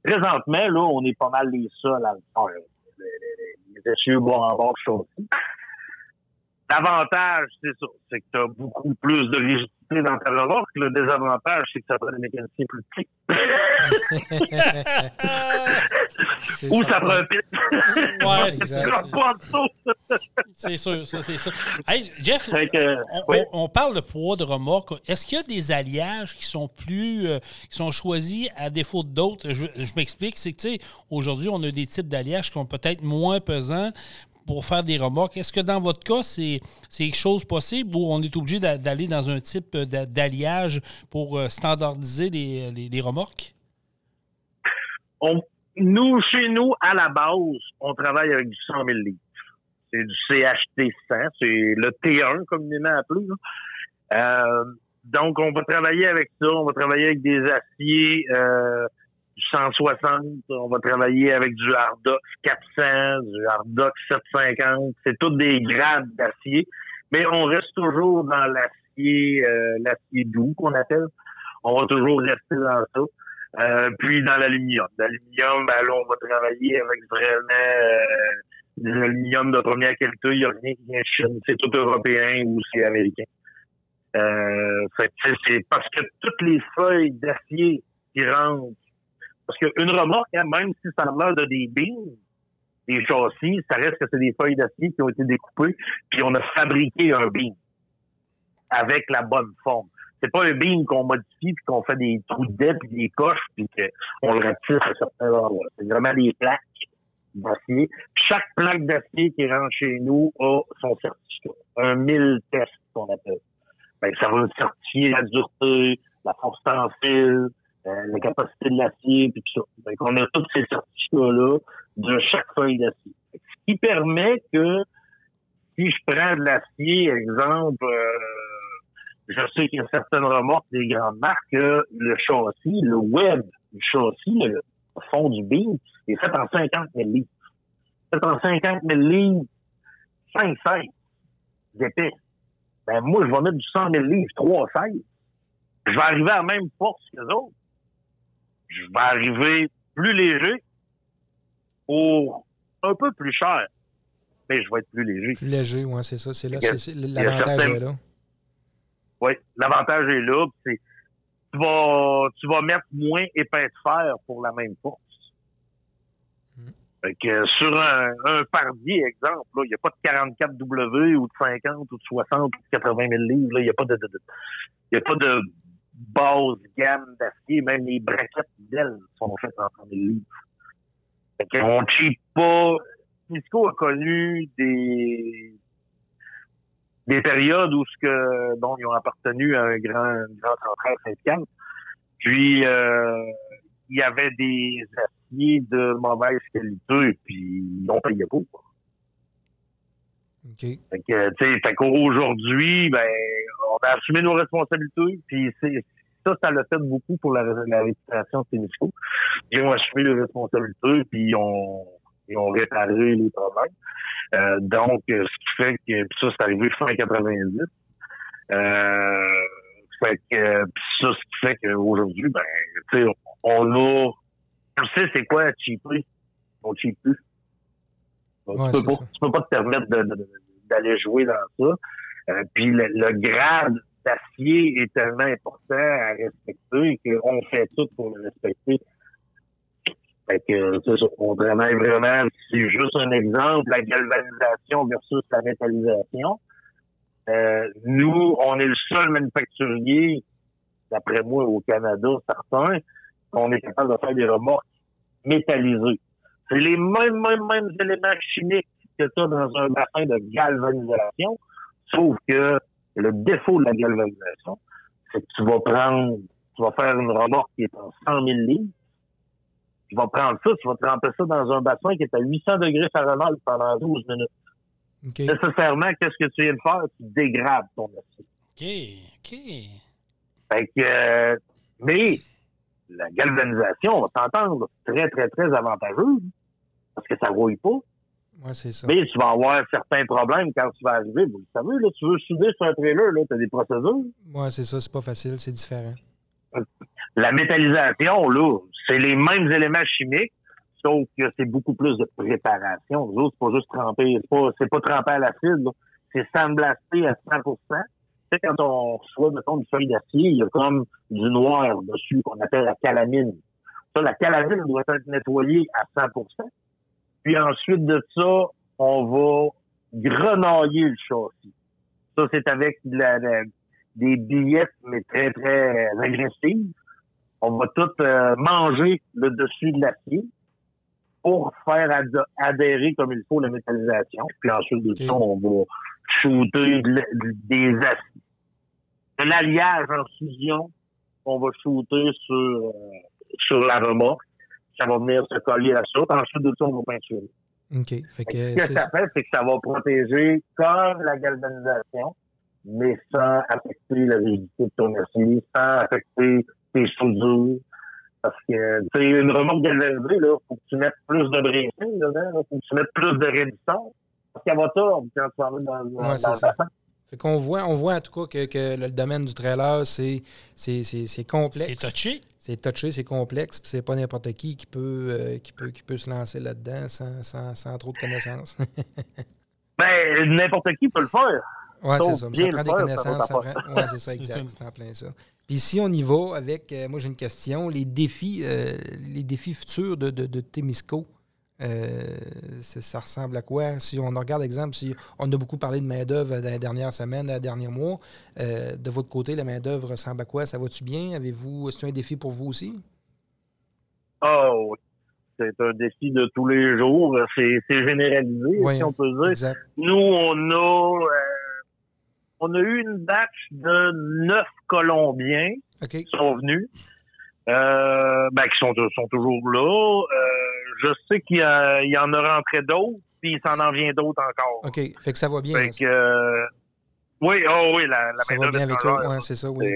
Speaker 5: présentement, là, on est pas mal les seuls à le faire. Les, essieux bois en bord. L'avantage, c'est ça, c'est que tu as beaucoup plus de dans ta remorque. Le désavantage, c'est que ça prend des mécaniciens plus petits.
Speaker 4: C'est
Speaker 5: Ou
Speaker 4: ça.
Speaker 5: ça prend un pit.
Speaker 3: Ouais, c'est ça. C'est sûr, ça, c'est ça. Hey, Jeff,
Speaker 5: Fait que,
Speaker 3: on,
Speaker 5: oui.
Speaker 3: on- on parle de poids de remorque. Est-ce qu'il y a des alliages qui sont plus euh, qui sont choisis à défaut d'autres? Je, je m'explique, c'est que tu sais, aujourd'hui, on a des types d'alliages qui sont peut-être moins pesants pour faire des remorques. Est-ce que dans votre cas, c'est quelque chose possible ou on est obligé d'a- d'aller dans un type d'a- d'alliage pour euh, standardiser les, les- remorques?
Speaker 5: on, nous, chez nous, à la base, on travaille avec du 100 000 litres. C'est du CHT 100, c'est le T1, communément appelé. Euh, donc, on va travailler avec ça. On va travailler avec des aciers euh, du 160. On va travailler avec du Hardox 400, du Hardox 750. C'est tous des grades d'acier. Mais on reste toujours dans l'acier, euh, l'acier doux qu'on appelle. On va toujours rester dans ça. Euh, puis dans l'aluminium. L'aluminium, ben là, on va travailler avec vraiment euh, de l'aluminium de première qualité. Il n'y a rien qui vient de Chine. C'est tout européen ou c'est américain. Euh, c'est parce que toutes les feuilles d'acier qui rentrent. Parce qu'une remorque, hein, même si ça l'air de des beams, des châssis, ça reste que c'est des feuilles d'acier qui ont été découpées, puis on a fabriqué un beam avec la bonne forme. C'est pas un beam qu'on modifie puis qu'on fait des trous de puis des coches puis qu'on le ratisse à certains endroits. C'est vraiment des plaques d'acier. Chaque plaque d'acier qui rentre chez nous a son certificat. Un 1000 test qu'on appelle. Ben, ça va certifier la dureté, la force en fil, la capacité de l'acier, puis tout ça. Donc, on a tous ces certificats-là de chaque feuille d'acier. Ce qui permet que si je prends de l'acier, exemple, euh, je sais qu'il y a certaines remorques des grandes marques, que le châssis, le web du châssis, le fond du beam, est fait en 50 000 livres. Fait en 50 000 livres, 5-16 d'épais. Ben, moi, je vais mettre du 100 000 livres, 3-16. Je vais arriver à la même force que les autres. Je vais arriver plus léger pour un peu plus cher. Mais je vais être plus léger.
Speaker 4: Plus léger, oui, c'est ça. C'est là, l'avantage
Speaker 5: certaines-
Speaker 4: est là.
Speaker 5: Oui, l'avantage est là. c'est- Tu vas, tu vas mettre moins épais de fer pour la même force.
Speaker 4: Mm.
Speaker 5: Fait que sur un, un fardier, exemple, il n'y a pas de 44W ou de 50 ou de 60 ou de 80 000 livres. Il n'y a pas de, de- y a pas de base gamme d'acier. Même les braquettes d'ailes sont faites en 30 000 livres. Fait qu'on ne cheap pas. Cisco a connu des, des périodes où ce que bon, ils ont appartenu à un grand, une grande centrale syndicale. Puis euh, il y avait des aciers de mauvaise qualité, puis ils ont payé pour.
Speaker 4: OK.
Speaker 5: Fait que, tu sais, qu'aujourd'hui, ben, on a assumé nos responsabilités, puis ça, ça l'a fait beaucoup pour la, la réputation de Témisco. Ils ont assumé les responsabilités, puis ils ont, ils ont réparé les problèmes. Euh, donc, ce qui fait que puis ça, c'est arrivé fin 90. Euh, fait que puis ça, ce qui fait qu'aujourd'hui, ben, tu sais, on a, on sait c'est quoi cheaper. On.
Speaker 4: Ouais,
Speaker 5: tu, peux pas, tu peux pas te permettre d'aller jouer dans ça. Euh, puis le, le grade d'acier est tellement important à respecter qu'on fait tout pour le respecter. Fait que. On travaille vraiment, c'est juste un exemple, la galvanisation versus la métallisation. Euh, nous, on est le seul manufacturier, d'après moi, au Canada, certains, qu'on est capable de faire des remorques métallisées. C'est les mêmes, mêmes, mêmes éléments chimiques que as dans un bassin de galvanisation, sauf que le défaut de la galvanisation, c'est que tu vas prendre, tu vas faire une remorque qui est en 100 000 livres, tu vas prendre ça, tu vas tremper ça dans un bassin qui est à 800 degrés Fahrenheit pendant 12 minutes.
Speaker 4: OK.
Speaker 5: Nécessairement, qu'est-ce que tu viens de faire? Tu dégrades ton acier.
Speaker 3: OK, OK.
Speaker 5: Fait que, euh, mais la galvanisation, on va s'entendre, très, très, très avantageux parce que ça rouille pas.
Speaker 4: Ouais, c'est ça.
Speaker 5: Mais tu vas avoir certains problèmes quand tu vas arriver. Vous le savez, là, tu veux souder sur un trailer, tu as des procédures.
Speaker 4: Ouais, c'est ça. C'est pas facile. C'est différent.
Speaker 5: La métallisation, là, c'est les mêmes éléments chimiques, sauf que c'est beaucoup plus de préparation. Les autres, c'est pas juste tremper, c'est pas, c'est pas tremper à l'acide, là. c'est sandblasté à 100% Tu sais, quand on reçoit, mettons, une feuille d'acier, il y a comme du noir dessus qu'on appelle la calamine. Ça, la calamine doit être nettoyée à 100 Puis ensuite de ça, on va grenailler le châssis. Ça, c'est avec de la- la- des billettes, mais très, très agressives. On va tout euh, manger le dessus de l'acier pour faire ad- adhérer comme il faut la métallisation. Puis ensuite de ça, on va shooter de des aciers. De l'alliage en fusion, on va shooter sur, euh, sur la remorque. Ça va venir se coller à ça. Ensuite de ça, on va peinturer.
Speaker 4: OK. Fait que
Speaker 5: Ce que ça fait, c'est que ça va protéger comme la galvanisation, mais sans affecter la rigidité de ton acier, sans affecter tes soudures. Parce que, tu sais, une remorque galvanisée, là, faut que tu mettes plus de bracing dedans, là, faut que tu mettes plus de résistance. Parce qu'elle va tordre quand tu vas dans, dans,
Speaker 4: Ouais, c'est
Speaker 5: dans le bassin.
Speaker 4: Fait qu'on voit, on voit en tout cas que, que le domaine du trailer, c'est, c'est, c'est, c'est complexe.
Speaker 3: C'est touché.
Speaker 4: C'est touché, c'est complexe, puis c'est pas n'importe qui qui peut, euh, qui peut, qui peut se lancer là-dedans sans, sans, sans trop de connaissances.
Speaker 5: Ben, n'importe qui peut le faire.
Speaker 4: Oui, c'est ça. Mais ça prend des connaissances. Ouais, c'est ça, exact. C'est en plein ça. Puis si on y va avec, euh, moi j'ai une question, les défis, euh, les défis futurs de, de, de Témisco, euh, ça ressemble à quoi? Si on regarde, exemple, si on a beaucoup parlé de main-d'œuvre dans les dernières semaines, dans les derniers mois, euh, de votre côté, la main-d'œuvre ressemble à quoi? Ça va-tu bien? Avez-vous, c'est un défi pour vous aussi?
Speaker 5: Oui. C'est un défi de tous les jours. C'est généralisé,
Speaker 4: Oui,
Speaker 5: si on peut dire.
Speaker 4: Exact.
Speaker 5: Nous, on a, euh, on a eu une batch de neuf Colombiens qui sont venus, ben, qui sont, sont toujours là. Euh, je sais qu'il y, il y en a rentré d'autres, puis il s'en en vient d'autres encore.
Speaker 4: OK. Fait que ça va bien.
Speaker 5: Fait que, euh, oui, oh oui, la, la
Speaker 4: ça va bien avec eux. Ouais, c'est ça, oui.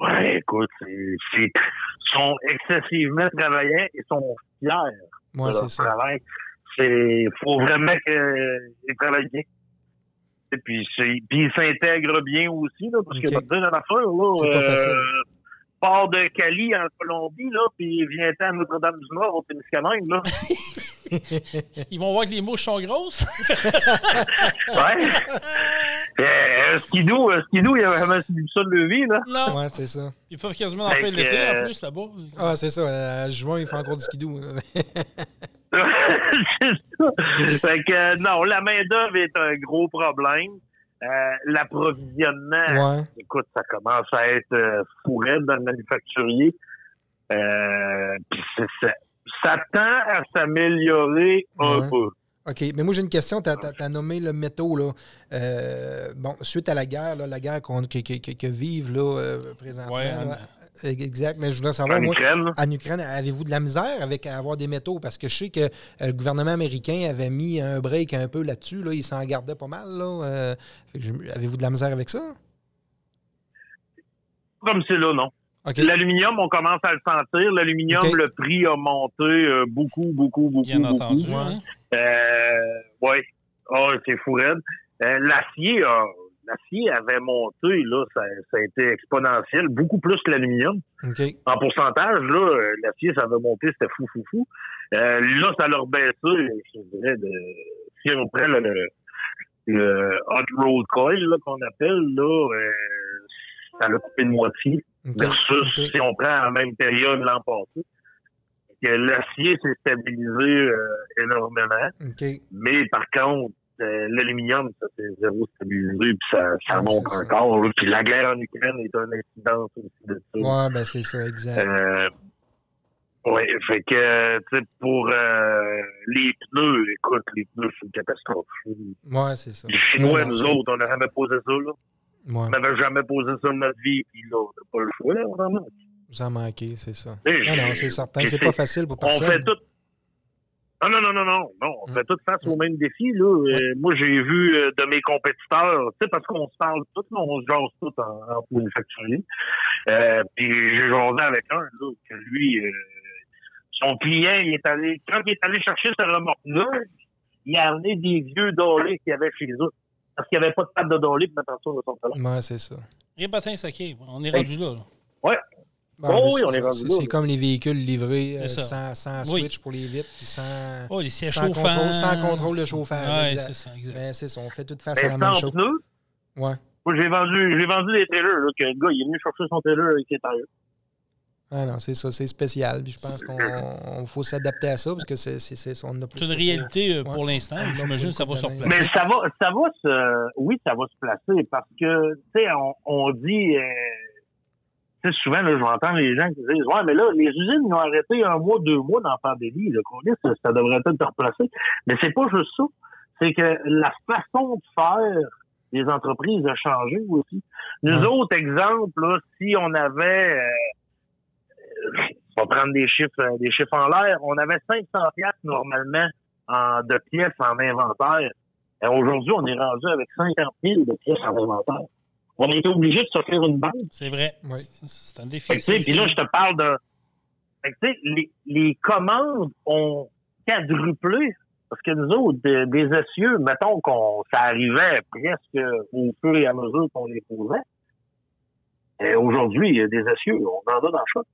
Speaker 5: Ouais, écoute, c'est, sont excessivement travaillants et sont fiers
Speaker 4: Ouais,
Speaker 5: de leur
Speaker 4: c'est ça.
Speaker 5: travail. C'est, faut vraiment qu'ils travaillent bien. Puis, c'est- puis il s'intègre bien aussi, là, parce
Speaker 4: Ok.
Speaker 5: que dire une affaire, là. Part de Cali en Colombie, là, puis vient à Notre-Dame-du-Nord au Témiscamingue, là.
Speaker 3: Ils vont voir que les mouches sont grosses?
Speaker 5: Ouais. euh, skidoo, euh, skidoo, il avait jamais subi ça de vie, là.
Speaker 3: non.
Speaker 4: Ouais, c'est ça.
Speaker 3: Ils peuvent quasiment en faire l'été en
Speaker 5: euh,
Speaker 3: plus là-bas.
Speaker 4: Ah, c'est ça. À juin, il fait encore du skidoo.
Speaker 5: c'est ça. Fait que, euh, non, la main-d'œuvre est un gros problème. Euh, L'approvisionnement,
Speaker 4: ouais.
Speaker 5: écoute, ça commence à être euh, fou raide dans le manufacturier. Euh, puis c'est- ça, ça tend à s'améliorer un
Speaker 4: Ouais.
Speaker 5: peu.
Speaker 4: OK. Mais moi, j'ai une question. Tu as, nommé le métaux. Là. Euh, bon, suite à la guerre, là, la guerre qu'on, que, que, que- que vivent là, euh, présentement.
Speaker 3: Ouais,
Speaker 4: là,
Speaker 3: en-
Speaker 4: exact. Mais je voudrais savoir,
Speaker 5: En
Speaker 4: moi,
Speaker 5: Ukraine,
Speaker 4: en Ukraine, avez-vous de la misère avec avoir des métaux? Parce que je sais que euh, le gouvernement américain avait mis un break un peu là-dessus. Là. Il s'en gardait pas mal. Là. Euh, avez-vous de la misère avec ça?
Speaker 5: comme c'est là, non.
Speaker 4: OK.
Speaker 5: L'aluminium, on commence à le sentir. L'aluminium, le prix a monté euh, beaucoup, beaucoup, beaucoup,
Speaker 3: Bien
Speaker 5: beaucoup.
Speaker 3: entendu.
Speaker 4: Ouais.
Speaker 3: hein.
Speaker 5: Euh, ouais. Ah, c'est fou raide. Euh, l'acier, a- l'acier avait monté, là, ça, ça a été exponentiel, beaucoup plus que l'aluminium. En pourcentage, là, l'acier, ça avait monté, c'était fou, fou, fou. Euh, là, ça leur baissé, je dirais, de, si on prend le, le, le hot roll coil, là, qu'on appelle, là, euh, ça l'a coupé de moitié versus si on prend la même période l'an passé. L'acier s'est stabilisé euh, énormément. Mais par contre, l'aluminium, ça s'est zéro stabilisé, puis ça, ça
Speaker 4: Ouais,
Speaker 5: monte encore. là. Puis la guerre en Ukraine est un incident aussi de ça.
Speaker 4: Ouais, ben c'est ça, exact.
Speaker 5: Euh, ouais, fait que, euh, tu sais, pour euh, les pneus, écoute, les pneus, c'est une catastrophe.
Speaker 4: Ouais, c'est ça.
Speaker 5: Les Chinois,
Speaker 4: Ouais,
Speaker 5: nous autres, on n'a jamais posé ça, là.
Speaker 4: Ouais,
Speaker 5: On n'avait jamais posé ça de notre vie, puis là, on n'a pas le choix, là, vraiment.
Speaker 4: vous en manquez, c'est ça.
Speaker 5: Et
Speaker 4: Non, non, c'est certain. C'est pas facile pour
Speaker 5: On
Speaker 4: personne.
Speaker 5: fait tout. Non, non, non, non, non, non. On fait tout face au même défi, là. Euh, moi, j'ai vu euh, de mes compétiteurs, tu sais, parce qu'on se parle tous, là, on se jase tous en, en manufacturier. Euh, puis j'ai jasé avec un, là, que lui, euh, son client, il est allé, quand il est allé chercher ce remorque-là, il a amené des vieux dorés qu'il y avait chez eux. Parce qu'il n'y avait pas de table de doré pour mettre en dessous de son salon.
Speaker 4: Ouais, c'est ça.
Speaker 3: Patin saké, on est rendu là. là.
Speaker 4: Bon,
Speaker 5: Oh
Speaker 4: mais
Speaker 5: oui,
Speaker 4: c'est
Speaker 5: on est rendu
Speaker 4: C'est
Speaker 5: là.
Speaker 4: c'est comme les véhicules livrés euh, sans, sans
Speaker 3: Oui.
Speaker 4: switch pour les vitres, puis sans,
Speaker 3: Oh, les sièges
Speaker 4: sans, contrôle, sans contrôle de chauffage.
Speaker 3: C'est ça, exact.
Speaker 4: Mais c'est ça, on fait tout face à
Speaker 5: Mais
Speaker 4: la même
Speaker 5: sans
Speaker 4: chose.
Speaker 5: pneus,
Speaker 4: Ouais.
Speaker 5: moi, j'ai vendu, j'ai vendu des trailers, là, que le gars, il est venu chercher son trailer avec ses tailleurs.
Speaker 4: Ah non, c'est ça, c'est spécial. Puis je pense qu'on on- faut s'adapter à ça parce que c'est, c'est, c'est- on a plus
Speaker 3: C'est une
Speaker 4: de-
Speaker 3: réalité euh, pour
Speaker 4: Ouais.
Speaker 3: l'instant. J'imagine que ça va se
Speaker 4: de
Speaker 3: replacer.
Speaker 5: Mais ça va, ça va se, oui, ça va se placer parce que, tu sais, on, on dit, euh, sais, souvent, là, je vais entendre les gens qui disent, ouais, mais là, les usines, ils ont arrêté un mois, deux mois dans la pandémie, le ça, ça devrait être replacé. Mais c'est pas juste ça. C'est que la façon de faire des entreprises a changé aussi. Nous
Speaker 4: Ouais.
Speaker 5: autres, exemple, là, si on avait, euh, on va prendre des chiffres, euh, des chiffres en l'air, on avait 500 piastres normalement en, de pièces en inventaire. Et aujourd'hui, on est rendu avec 50 000 de pièces en inventaire. On était obligé de faire une banque.
Speaker 3: C'est vrai.
Speaker 4: Oui.
Speaker 3: C'est- C'est un défi.
Speaker 5: Fait que, tu sais,
Speaker 3: ça
Speaker 5: Puis là, je te parle de... Fait que, tu sais, les, les commandes ont quadruplé. Parce que nous autres, des, des essieux, mettons qu'on ça arrivait presque au fur et à mesure qu'on les posait. Et aujourd'hui, il y a des essieux, on en a dans le shop.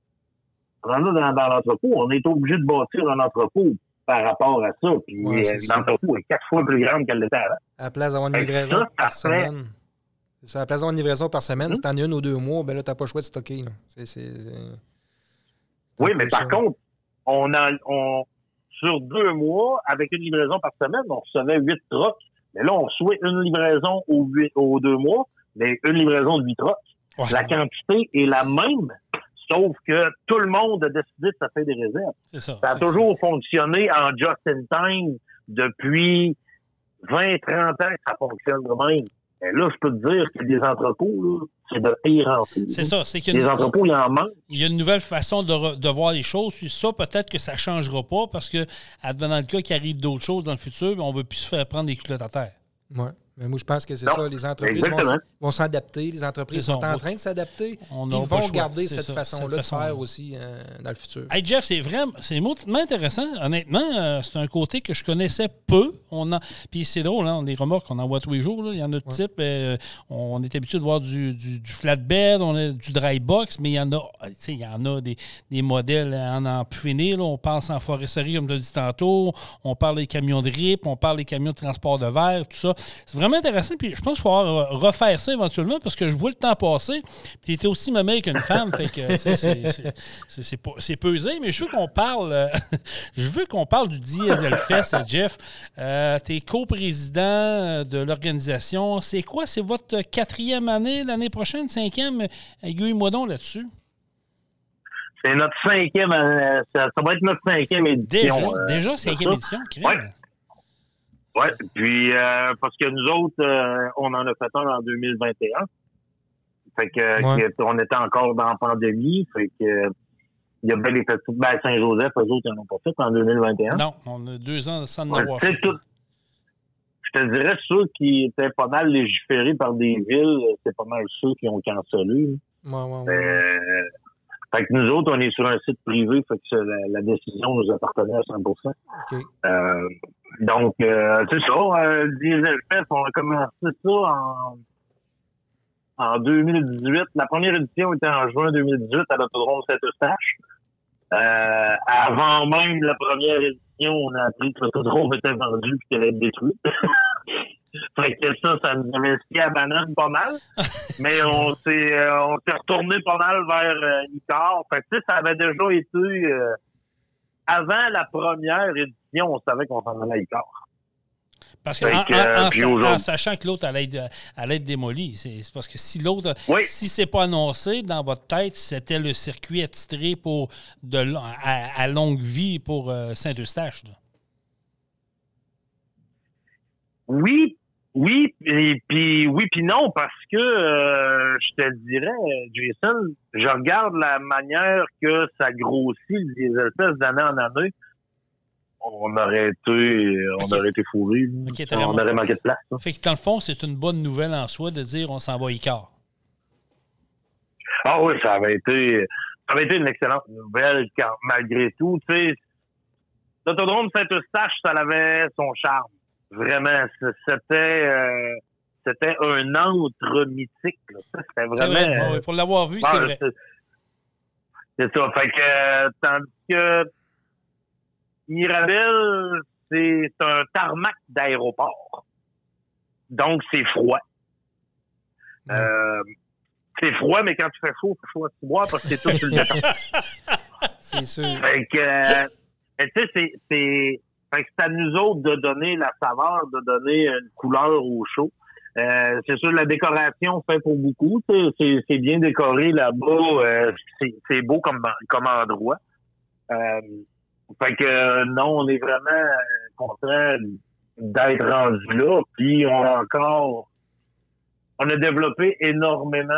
Speaker 5: On en a dans, dans l'entrepôt. On est obligé de bâtir un entrepôt par rapport à ça. Puis
Speaker 4: Ouais,
Speaker 5: euh, l'entrepôt est quatre fois plus grande qu'elle l'était avant.
Speaker 4: À la place d'avoir une livraison
Speaker 5: ça,
Speaker 4: par
Speaker 5: ça fait-
Speaker 4: à la place une livraison par semaine,
Speaker 5: Hmm?
Speaker 4: si t'en as une ou deux mois, ben là, t'as pas le choix de stocker. là.
Speaker 5: Oui, mais par
Speaker 4: ça.
Speaker 5: contre, on a, on, sur deux mois, avec une livraison par semaine, on recevait huit trucks. Mais là, on reçoit une livraison aux, deux mois, mais une livraison de huit.
Speaker 3: Ouais.
Speaker 5: La quantité est la même, sauf que tout le monde a décidé de faire des réserves.
Speaker 3: C'est ça.
Speaker 5: Ça a toujours fonctionné en just-in-time depuis 20, 30 ans que ça fonctionne de même. Et là, je peux te dire que des entrepôts, là, c'est de pire en pire.
Speaker 3: C'est ça. C'est qu'il y a
Speaker 5: Les
Speaker 3: une-
Speaker 5: entrepôts, il en manque.
Speaker 3: il y a une nouvelle façon de, re- de voir les choses. Puis ça, peut-être que ça ne changera pas parce que, advenant le cas qu'il arrive d'autres choses dans le futur, on ne veut plus se faire prendre des culottes à terre.
Speaker 4: Ouais. Mais moi, je pense que c'est ça. Les entreprises vont, s'adapter. Les entreprises sont en train de s'adapter. Ils vont garder cette façon-là de faire aussi euh, dans le futur.
Speaker 3: Hey Jeff, c'est vraiment, c'est intéressant. Honnêtement, euh, c'est un côté que je connaissais peu. On a, puis c'est drôle, hein, les remorques qu'on envoie tous les jours. Il y en a de type. Euh, on est habitué de voir du, du, flatbed, on a du dry box, mais il y en a, il y en a des, des modèles en en finir. On pense en foresterie, comme tu as dit tantôt. On parle des camions de RIP, on parle des camions de transport de verre, tout ça. C'est vraiment intéressant. Puis je pense qu'il faut refaire ça éventuellement parce que je vois le temps passer. Tu étais aussi ma mère qu'une femme. fait que c'est pesé. Mais je veux qu'on parle euh, je veux qu'on parle du Diesel Fest, Jeff. Euh, tu es coprésident de l'organisation. C'est quoi? C'est votre quatrième année l'année prochaine, cinquième? Aiguille-moi donc là-dessus.
Speaker 5: C'est notre cinquième, euh, ça, va être notre cinquième édition.
Speaker 3: Déjà, déjà cinquième édition?
Speaker 5: Oui. Oui, puis euh, parce que nous autres, euh, on en a fait un en 2021. Fait que, on était encore dans la pandémie. Fait que il y avait les festivals ben, Saint-Joseph, eux autres, ils n'en ont pas fait en 2021.
Speaker 3: Non, on a deux ans sans en avoir fait.
Speaker 5: je te dirais, ceux qui étaient pas mal légiférés par des villes, c'est pas mal ceux qui ont cancellé.
Speaker 4: Ouais, ouais, ouais. Euh,
Speaker 5: fait que nous autres, on est sur un site privé, fait que la, décision nous appartenait à 100% euh, Donc, euh, c'est ça. Euh, Diesel Fest, on a commencé ça en, en 2018. La première édition était en juin 2018 à l'autodrome Saint-Eustache. Euh, avant même la première édition, on a appris que l'autodrome était vendu et qu'elle allait être détruite. Fait que ça, ça nous avait skié à banane pas mal. Mais on s'est euh, on s'est retourné pas mal vers euh, Icar. Fait que ça avait déjà été euh, avant la première édition, on savait qu'on s'en allait à Icar.
Speaker 3: Parce que, en, sachant que l'autre allait, allait, être démoli, c'est parce que si l'autre, si c'est pas annoncé dans votre tête, c'était le circuit attitré pour de à, longue vie pour Saint-Eustache.
Speaker 5: Oui, oui, et puis oui, puis non, parce que euh, je te dirais, Jason, je regarde la manière que ça grossit les espèces d'année en année. On aurait été, on aurait été fourrés. on aurait manqué de place.
Speaker 3: Fait que dans le fond, c'est une bonne nouvelle en soi de dire on s'en va Icar.
Speaker 5: Ah oui, ça avait été, ça avait été une excellente nouvelle car malgré tout, tu sais, l'autodrome Saint-Eustache, ça avait son charme Vraiment, c'était euh, c'était un entre mythique. C'était vraiment.
Speaker 3: pour l'avoir vu, c'est vrai.
Speaker 5: C'est ça. Fait que tandis que Mirabel, c'est un tarmac d'aéroport. Donc c'est froid. Euh, c'est froid, mais quand tu fais chaud, tu fais chaud à bois parce que c'est tout sur le béton.
Speaker 4: c'est sûr.
Speaker 5: Fait que, euh, tu sais, c'est fait que c'est à nous autres de donner la saveur, de donner une couleur au show. Euh, c'est sûr, la décoration fait pour beaucoup. C'est bien décoré là-bas. Euh, c'est beau comme, comme endroit. Euh, fait que non, on est vraiment content d'être rendu là. Puis on a encore on a développé énormément,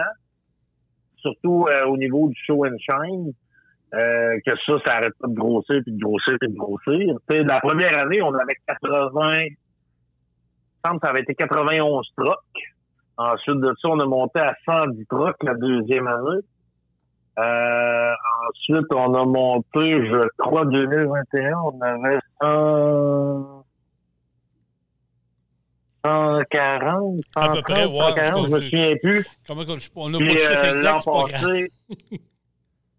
Speaker 5: surtout au niveau du show and shine. Euh, que ça, ça arrête pas de grossir, puis de grossir, puis de grossir. T'sais, la première année, on avait 80, je pense que ça avait été 91 trucks. Ensuite de ça, on a monté à 110 trucks la deuxième année. Euh, ensuite, on a monté, je crois, 2021, on avait 100... 140, 130, à peu près, ouais, 140, je me souviens plus.
Speaker 3: Comment on n'a pas le chiffre exact, c'est pas grave.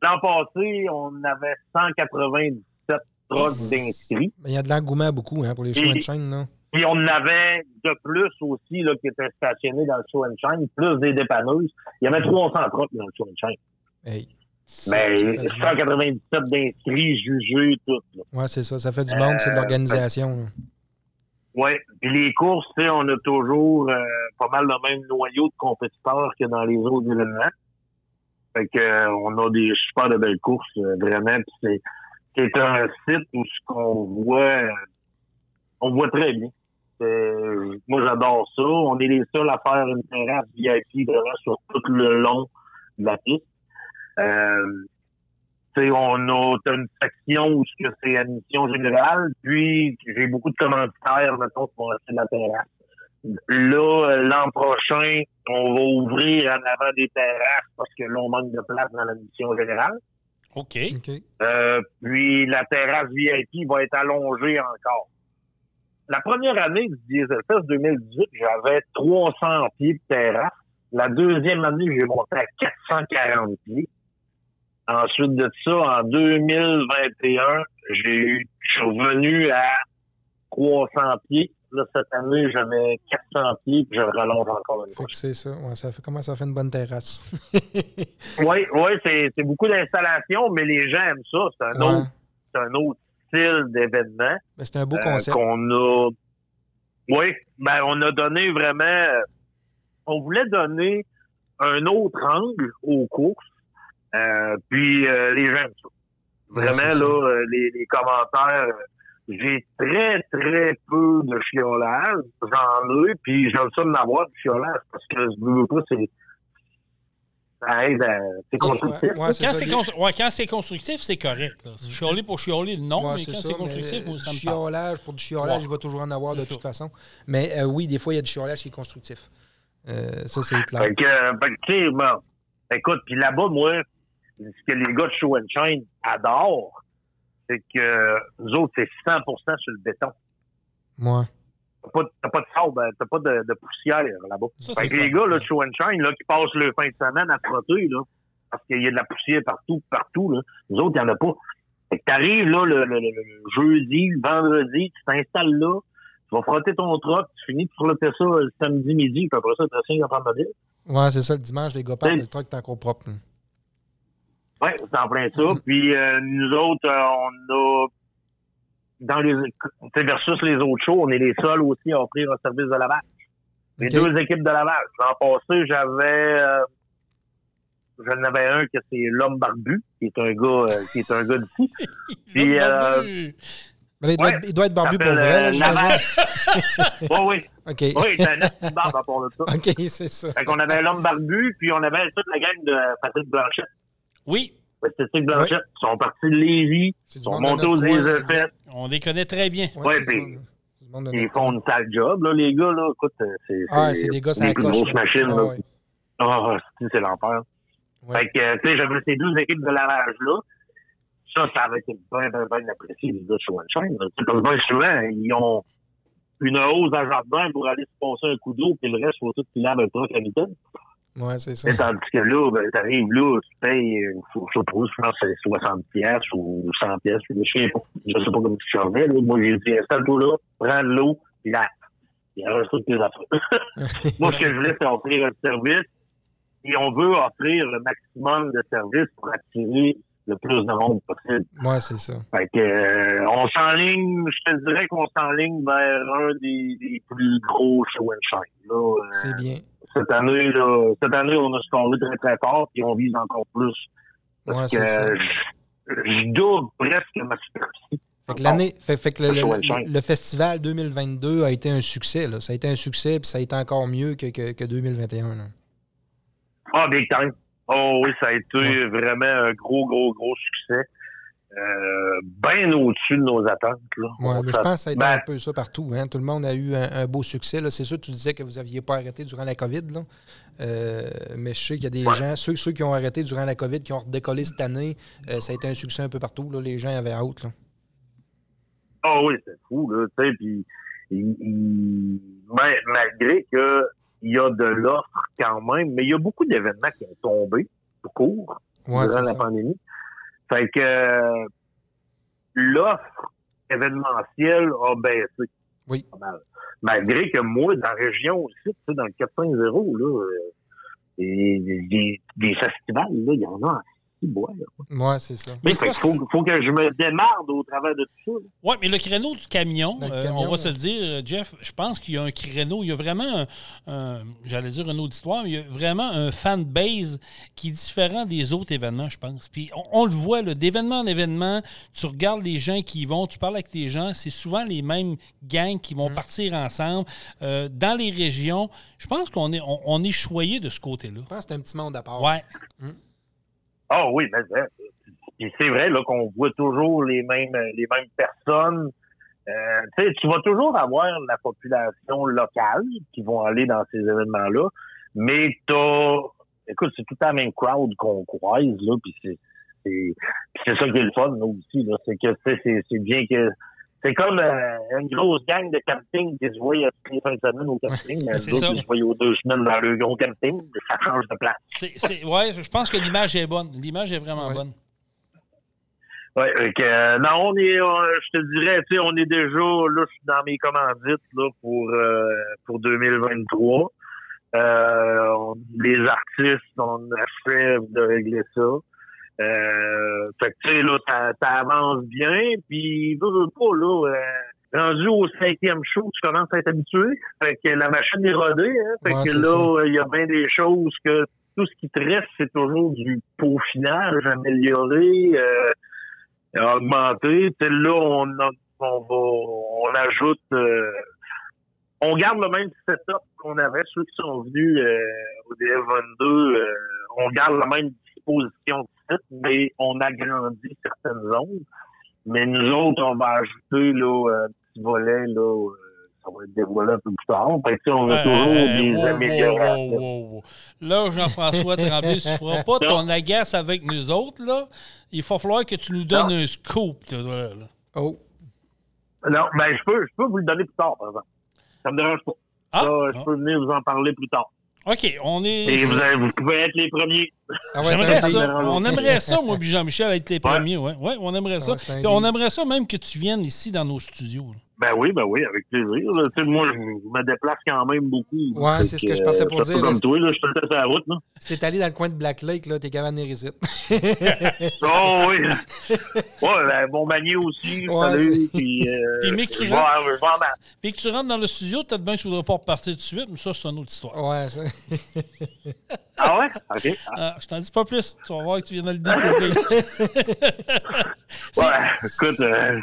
Speaker 5: L'an passé, on avait 197 trucks d'inscrits.
Speaker 4: Il y a de l'engouement beaucoup hein, pour les show and shine. Là.
Speaker 5: Puis on en avait de plus aussi là, qui étaient stationnés dans le show and shine, plus des dépanneuses. Il y avait 300 trucks dans le show and shine.
Speaker 4: Hey.
Speaker 5: Mais 197 d'inscrits, jugés, tout.
Speaker 4: Oui, c'est ça. Ça fait du monde, c'est de euh, l'organisation.
Speaker 5: Oui. Puis les courses, on a toujours euh, pas mal le même noyau de compétiteurs que dans les autres événements. Fait que, euh, on a des super de belles courses, euh, vraiment. C'est, c'est un site où ce qu'on voit, on voit très bien. moi, j'adore ça. On est les seuls à faire une terrasse VIP vraiment sur tout le long de la piste. Euh, on a une section où c'est admission générale, puis j'ai beaucoup de commentaires, mettons, pour la terrasse. Là, l'an prochain, on va ouvrir en avant des terrasses parce que là, on manque de place dans la mission générale.
Speaker 3: OK.
Speaker 4: OK.
Speaker 5: Euh, puis la terrasse VIP va être allongée encore. La première année du Dieselfest 2018, j'avais 300 pieds de terrasse. La deuxième année, j'ai monté à 440 pieds. Ensuite de ça, en 2021, j'ai eu, je suis revenu à 300 pieds. Là, cette année, j'avais 400 pieds, puis je rallonge encore une fois.
Speaker 4: c'est ça. Ouais, ça fait, comment ça fait une bonne terrasse?
Speaker 5: Oui, oui, c'est, c'est beaucoup d'installations, mais les gens aiment ça. C'est un,
Speaker 4: Ouais.
Speaker 5: autre, un autre style d'événement.
Speaker 4: C'est un beau
Speaker 5: euh,
Speaker 4: concept.
Speaker 5: qu'on a. Oui, ben on a donné vraiment. euh, On voulait donner un autre angle aux courses. euh, puis euh, les gens aiment ça.
Speaker 4: Ouais,
Speaker 5: Vraiment, là, les, les commentaires, j'ai très, très peu de chiolage. J'en ai, puis j'aime ça d'en avoir du chiolage parce que je veux pas, c'est. Ça aide à. C'est constructif.
Speaker 4: Ouais, ouais, c'est
Speaker 3: Quand c'est, constru- ouais, constructif, c'est correct. Là. Chialer pour chialer, non,
Speaker 4: Ouais,
Speaker 3: mais quand c'est constructif,
Speaker 4: mais,
Speaker 3: moi, ça me
Speaker 4: chiolage, pour du chiolage,
Speaker 3: Ouais.
Speaker 4: il va toujours en avoir de toute façon. Mais euh, oui, des fois, il y a du chiolage qui est constructif. Euh, ça, c'est clair.
Speaker 5: Fait que, euh, fait que, tu sais, bon, écoute, puis là-bas, moi, ce que les gars de Show and Shine adorent, c'est que nous autres, c'est 100% sur le béton.
Speaker 4: Moi.
Speaker 5: T'as pas, de- t'as pas de sable, euh, t'as pas de, de poussière là-bas.
Speaker 3: Ça,
Speaker 5: Fait que les gars là, de Show and Shine, là, qui passent le fin de semaine à frotter, là, parce qu'il y a de la poussière partout, partout, là, nous autres, il n'y en a pas. Fait que t'arrives, là, le, le- le- le jeudi, le vendredi, tu t'installes là, tu vas frotter ton truck, tu finis de frotter ça le samedi midi, puis après ça, tu signes en train de dire.
Speaker 4: Ouais, c'est ça, le dimanche, les gars partent, le truc est encore propre. là.
Speaker 5: Oui, c'est en plein ça.
Speaker 4: Mhm.
Speaker 5: Puis euh, nous autres, euh, on a dans les versus les autres shows, on est les seuls aussi à offrir un service de lavage. Les deux équipes de lavage. L'an passé, j'avais euh, j'en avais un que c'est l'homme barbu, qui est un gars euh, qui est un gars d'ici. Puis, euh.
Speaker 4: Mais il, doit
Speaker 5: Ouais.
Speaker 4: être, il doit être barbu pour vrai,
Speaker 5: oui, oui. Oui, c'est un petit barbe à part de ça.
Speaker 4: OK, c'est ça.
Speaker 5: Fait qu'on avait l'homme barbu, puis on avait toute la gang de Patrick Blanchette.
Speaker 3: Oui,
Speaker 5: Patrick Blanchette. Ils sont partis de Lévis,
Speaker 4: C'est
Speaker 5: sont montés aux Dieselfest.
Speaker 3: on les connaît très bien.
Speaker 4: C'est
Speaker 5: puis-.
Speaker 4: C'est
Speaker 5: Ils font une sale job, là, les gars, là. Écoute, euh, c'est.
Speaker 4: Ah, c'est des gars,
Speaker 5: plus
Speaker 4: coche.
Speaker 5: grosses machines,
Speaker 4: Ah,
Speaker 5: là.
Speaker 4: ouais.
Speaker 5: Ah, c'est- c'est l'enfer.
Speaker 4: Ouais.
Speaker 5: Fait que, euh, tu sais, j'avais ces deux équipes de lavage-là. Ça, ça avait été bien, bien, bien apprécié, les gars Shine. là. C'est comme bien souvent, ils ont une hausse à jardin pour aller se passer un coup d'eau, puis le reste, faut tout qu'ils lavent un truc à mitaine.
Speaker 4: Ouais, c'est ça.
Speaker 5: Et Tandis que là, ben, t'arrives là, tu payes, euh, je sais pas, je pense que c'est 60 pièces ou 100 pièces, je sais pas, je sais pas comment tu chargeais, là. Moi, j'ai dit, installe-toi là, prends de l'eau, puis là, il y a un truc affaires. Moi, ce que je voulais, c'est offrir un service, et on veut offrir le maximum de services pour attirer le plus de monde possible.
Speaker 4: Ouais, c'est ça.
Speaker 5: Fait que, euh, on s'enligne, je te dirais qu'on s'enligne vers un des, des plus gros show and shine, là. Euh,
Speaker 4: C'est bien.
Speaker 5: Cette année, là, cette année, on a scoré très, très fort, puis on vise encore plus. Parce
Speaker 4: Ouais,
Speaker 5: que
Speaker 4: ça.
Speaker 5: je, je double presque ma superficie.
Speaker 4: Fait que l'année, fait, fait que le,
Speaker 5: Le
Speaker 4: le- festival 2022 a été un succès. Là. Ça a été un succès, puis ça a été encore mieux que, que, que 2021. là.
Speaker 5: Ah, big time. Oh oui, ça a été
Speaker 4: Ouais.
Speaker 5: vraiment un gros, gros, gros succès. Euh, bien au-dessus de nos attentes. Là.
Speaker 4: Ouais,
Speaker 5: On
Speaker 4: mais je pense que ça a été
Speaker 5: ben,
Speaker 4: un peu ça partout. Hein? Tout le monde a eu un, un beau succès. C'est sûr, tu disais que vous n'aviez pas arrêté durant la COVID. Là. Euh, mais je sais qu'il y a des
Speaker 5: Ouais.
Speaker 4: gens, ceux, ceux qui ont arrêté durant la COVID, qui ont redécollé cette année, euh, ça a été un succès un peu partout. Là. Les gens avaient hâte.
Speaker 5: Ah oui, c'est fou, là, tu sais, puis il- il- ben, malgré que il y a de l'offre quand même, mais il y a beaucoup d'événements qui ont tombé au cours
Speaker 4: Ouais,
Speaker 5: durant la
Speaker 4: ça.
Speaker 5: pandémie. Fait que euh, l'offre événementielle a baissé.
Speaker 4: Oui.
Speaker 5: Malgré que moi, dans la région aussi, tu sais, dans le 450, là, euh, et des, des festivals, là, il y en a en
Speaker 4: Ouais, c'est ça.
Speaker 3: Mais parce
Speaker 5: faut, faut que je me démarre au travers de tout ça.
Speaker 3: Oui, mais le créneau du camion, euh,
Speaker 4: camion,
Speaker 3: on va se le dire, euh, Jeff, je pense qu'il y a un créneau, il y a vraiment, j'allais dire un auditoire, mais il y a vraiment un fan base qui est différent des autres événements, je pense. Puis on, on le voit, d'événement en événement, tu regardes les gens qui y vont, tu parles avec les gens, c'est souvent les mêmes gangs qui
Speaker 4: Mm.
Speaker 3: vont partir ensemble. Euh, dans les régions, je pense qu'on est, on, on est choyé de ce côté-là.
Speaker 4: Je pense que c'est un petit monde à part.
Speaker 3: Ouais.
Speaker 5: Ah oui, mais c'est vrai là qu'on voit toujours les mêmes les mêmes personnes. Euh, tu vas toujours avoir la population locale qui vont aller dans ces événements-là, mais t'as, écoute, c'est tout la même crowd qu'on croise, là, puis c'est, c'est, ça qui est le fun, là, aussi, là, c'est que, c'est bien que, c'est comme euh, une grosse gang de camping qui se voit toutes les fins de semaine au camping, mais
Speaker 3: C'est
Speaker 5: d'autres
Speaker 3: ça.
Speaker 5: qui se voient aux deux semaines dans le gros camping, ça change de place.
Speaker 3: Ouais, je pense que l'image est bonne. L'image est vraiment
Speaker 4: Ouais.
Speaker 3: bonne.
Speaker 5: Ouais, fait que, euh, non, on est, euh, je te dirais, tu sais, on est déjà, là, je suis dans mes commandites, là, pour, euh, pour 2023. Euh, on- les artistes, on achève de régler ça. Euh, fait que, tu sais, là, avance bien, puis, veux, veux pas, là, euh, rendu au cinquième show, tu commences à être habitué. Fait que la machine est rodée, hein. Fait
Speaker 4: Ouais,
Speaker 5: que là, il y a bien des choses que tout ce qui te reste, c'est toujours du peaufinage amélioré, euh, sais, là, on, a- on va, on ajoute, euh, on garde le même setup qu'on avait. Ceux qui sont venus euh, au DF22, euh, on garde la même disposition site, mais on agrandit certaines zones. Mais nous autres, on va ajouter là, un petit volet, là, euh, ça va être dévoilé un peu plus tard. Fait que, on a
Speaker 3: Euh,
Speaker 5: toujours
Speaker 3: euh,
Speaker 5: des
Speaker 3: wow,
Speaker 5: améliorations.
Speaker 3: wow, wow, wow. Là, Jean-François Tremblay, tu ne feras pas ton agace avec nous autres. Là. Il va falloir que tu nous donnes
Speaker 5: Non.
Speaker 3: un scoop. là, là.
Speaker 4: Oh,
Speaker 5: Non, ben, je peux, je peux vous le donner plus tard, par exemple. Ça me dérange pas.
Speaker 3: Ah,
Speaker 5: Ça, je
Speaker 3: ah.
Speaker 5: peux venir vous en parler plus tard.
Speaker 3: OK, on est.
Speaker 5: Et vous, avez- vous pouvez être les premiers.
Speaker 4: Ah ouais,
Speaker 3: J'aimerais ça. On aimerait ça, moi et Jean-Michel, être les
Speaker 5: Ouais.
Speaker 3: premiers. Ouais. Ouais, on aimerait ça. Puis on aimerait ça même que tu viennes ici dans nos studios. là.
Speaker 5: Ben oui, ben oui, avec plaisir. là. Moi, je me déplace quand même beaucoup.
Speaker 4: Ouais, c'est ce que je partais pour
Speaker 5: je suis
Speaker 4: dire,
Speaker 5: comme toi, là, je temps sur la route. Là.
Speaker 4: Si t'es allé dans le coin de Black Lake, là, t'es capable venir ici.
Speaker 5: Oh oui. ouais, ben, bon manier aussi.
Speaker 4: Ouais,
Speaker 5: salut. Puis, euh,
Speaker 3: Puis, mais que tu Puis que rentres dans le studio, peut-être bien que tu ne voudrais pas repartir tout de suite, mais ça, c'est une autre histoire.
Speaker 4: ouais, ça.
Speaker 5: Ah ouais? OK. Ah,
Speaker 3: je t'en dis pas plus. Tu vas voir que tu viens de le découvrir.
Speaker 5: Ouais, écoute, euh,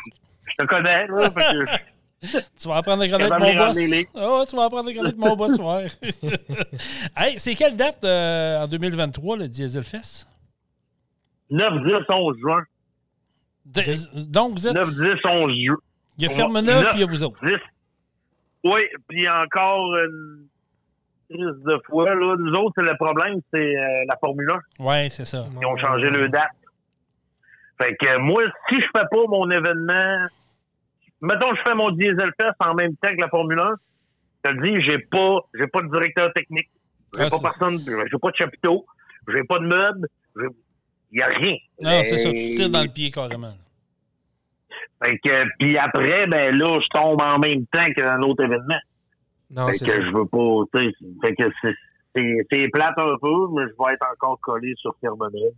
Speaker 5: te connais, là. fait que-
Speaker 3: Tu vas apprendre à connaître mon
Speaker 5: de
Speaker 3: boss. ouais, tu vas apprendre à connaître mon boss, ouais. hey, c'est quelle date euh, en 2023, le Diesel Fest?
Speaker 5: 9, 10, 11 juin.
Speaker 3: De- donc, vous êtes.
Speaker 5: 9, 10, 11 juin.
Speaker 3: Il y a Ferme-Neuve,
Speaker 5: Neuf.
Speaker 3: puis il y a vous autres.
Speaker 5: 10. Oui, puis encore une crise de fois. Là. Nous autres, c'est le problème, c'est euh, la Formule 1.
Speaker 3: Ouais, c'est ça.
Speaker 5: Ils ont changé le date. Fait que moi, si je fais pas mon événement, mettons que je fais mon Diesel Fest en même temps que la Formule 1, je te dis, j'ai pas, j'ai pas de directeur technique. J'ai
Speaker 3: Ah,
Speaker 5: pas personne, j'ai pas de chapiteau, j'ai pas de meubles, il y a rien.
Speaker 3: Non, c'est ça, tu tires dans le pied carrément.
Speaker 5: Fait que, puis après, ben là, je tombe en même temps qu'un autre événement.
Speaker 4: Non,
Speaker 5: fait
Speaker 4: c'est
Speaker 5: que
Speaker 4: ça.
Speaker 5: je veux pas, tu sais, fait que c'est, c'est, c'est plate un peu, mais je vais être encore collé sur Fermeneuve.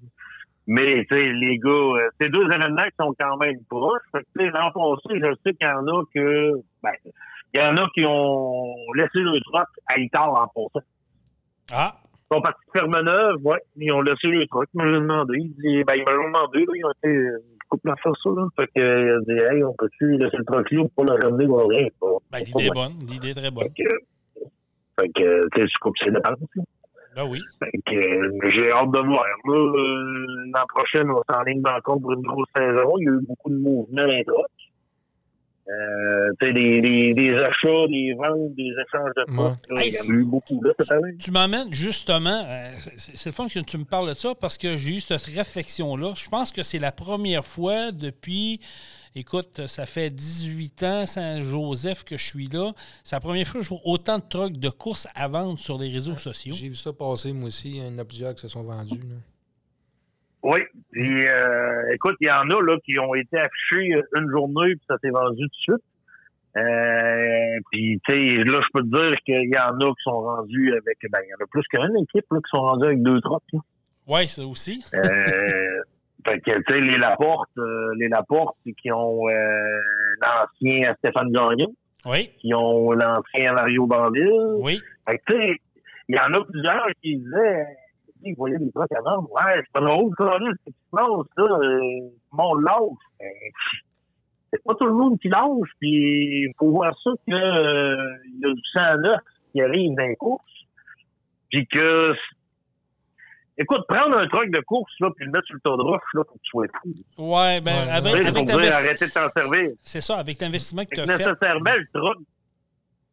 Speaker 5: Mais, tu sais, les gars, euh, c'est deux événements qui sont quand même proches. L'an passé, je sais qu'il y en a que, ben, il y en a qui ont laissé le truck à Itar en passant.
Speaker 3: Ah,
Speaker 5: Ils sont partis de Fermeneuve, ouais, ils ont laissé le truck. Ils m'ont demandé, ils ben, ils me l'ont demandé, là, ils ont été, euh, couple à faire ça, là. Fait que, il a dit, hey, on peut-tu laisser le truck là pour pas le ramener ou rien?
Speaker 3: ben, l'idée est bonne. L'idée est très bonne.
Speaker 5: Fait que, fait que, tu sais, je coupe ses dépenses.
Speaker 3: Ben oui.
Speaker 5: Euh, j'ai hâte de voir. Là, euh, l'an prochain, on s'enligne encore pour une grosse saison. Il y a eu beaucoup de mouvements dans les trucks. Euh, tu sais, des, des, des achats, des ventes, des échanges de postes.
Speaker 3: Hey,
Speaker 5: il y en a eu beaucoup, là, cette année.
Speaker 3: Tu m'amènes justement, euh, c'est c'est le fun que tu me parles de ça parce que j'ai eu cette réflexion-là. Je pense que c'est la première fois depuis, écoute, ça fait 18 ans, Saint-Joseph, que je suis là. C'est la première fois que je vois autant de trucks de course à vendre sur les réseaux sociaux.
Speaker 4: J'ai vu ça passer, moi aussi. Il y en a plusieurs qui se sont vendus. là.
Speaker 5: Oui. Puis, euh, écoute, il y en a là qui ont été affichés une journée puis ça s'est vendu tout de suite. Euh, puis, tu sais, là, je peux te dire qu'il y en a qui sont rendus avec, ben, il y en a plus qu'une équipe là, qui sont rendus avec deux là.
Speaker 3: Oui, ça aussi.
Speaker 5: Euh, fait que, tu sais, les Laporte, euh, les Laporte qui ont euh, l'ancien Stéphane Gagnon,
Speaker 3: Oui,
Speaker 5: qui ont l'ancien Mario Bandil.
Speaker 3: oui.
Speaker 5: Fait que, tu sais, il y en a plusieurs qui disaient, ils voyaient des trucs avant, ouais, c'est pas drôle, ça, là, c'est non, ça, euh, mon lâche. Ben, c'est pas tout le monde qui lâche, puis il faut voir ça que, euh, il y a du sang neuf qui arrive dans les courses, puis que Écoute, prendre un truck de course, là, puis le mettre sur le tas de roche, là, faut que tu sois fou.
Speaker 3: Ouais, ben,
Speaker 4: Ouais,
Speaker 3: avec, avec
Speaker 5: pour dire,
Speaker 3: l'investi-
Speaker 5: arrêtez de t'en servir.
Speaker 3: C'est ça, avec l'investissement que tu as fait.
Speaker 5: nécessairement, le truck,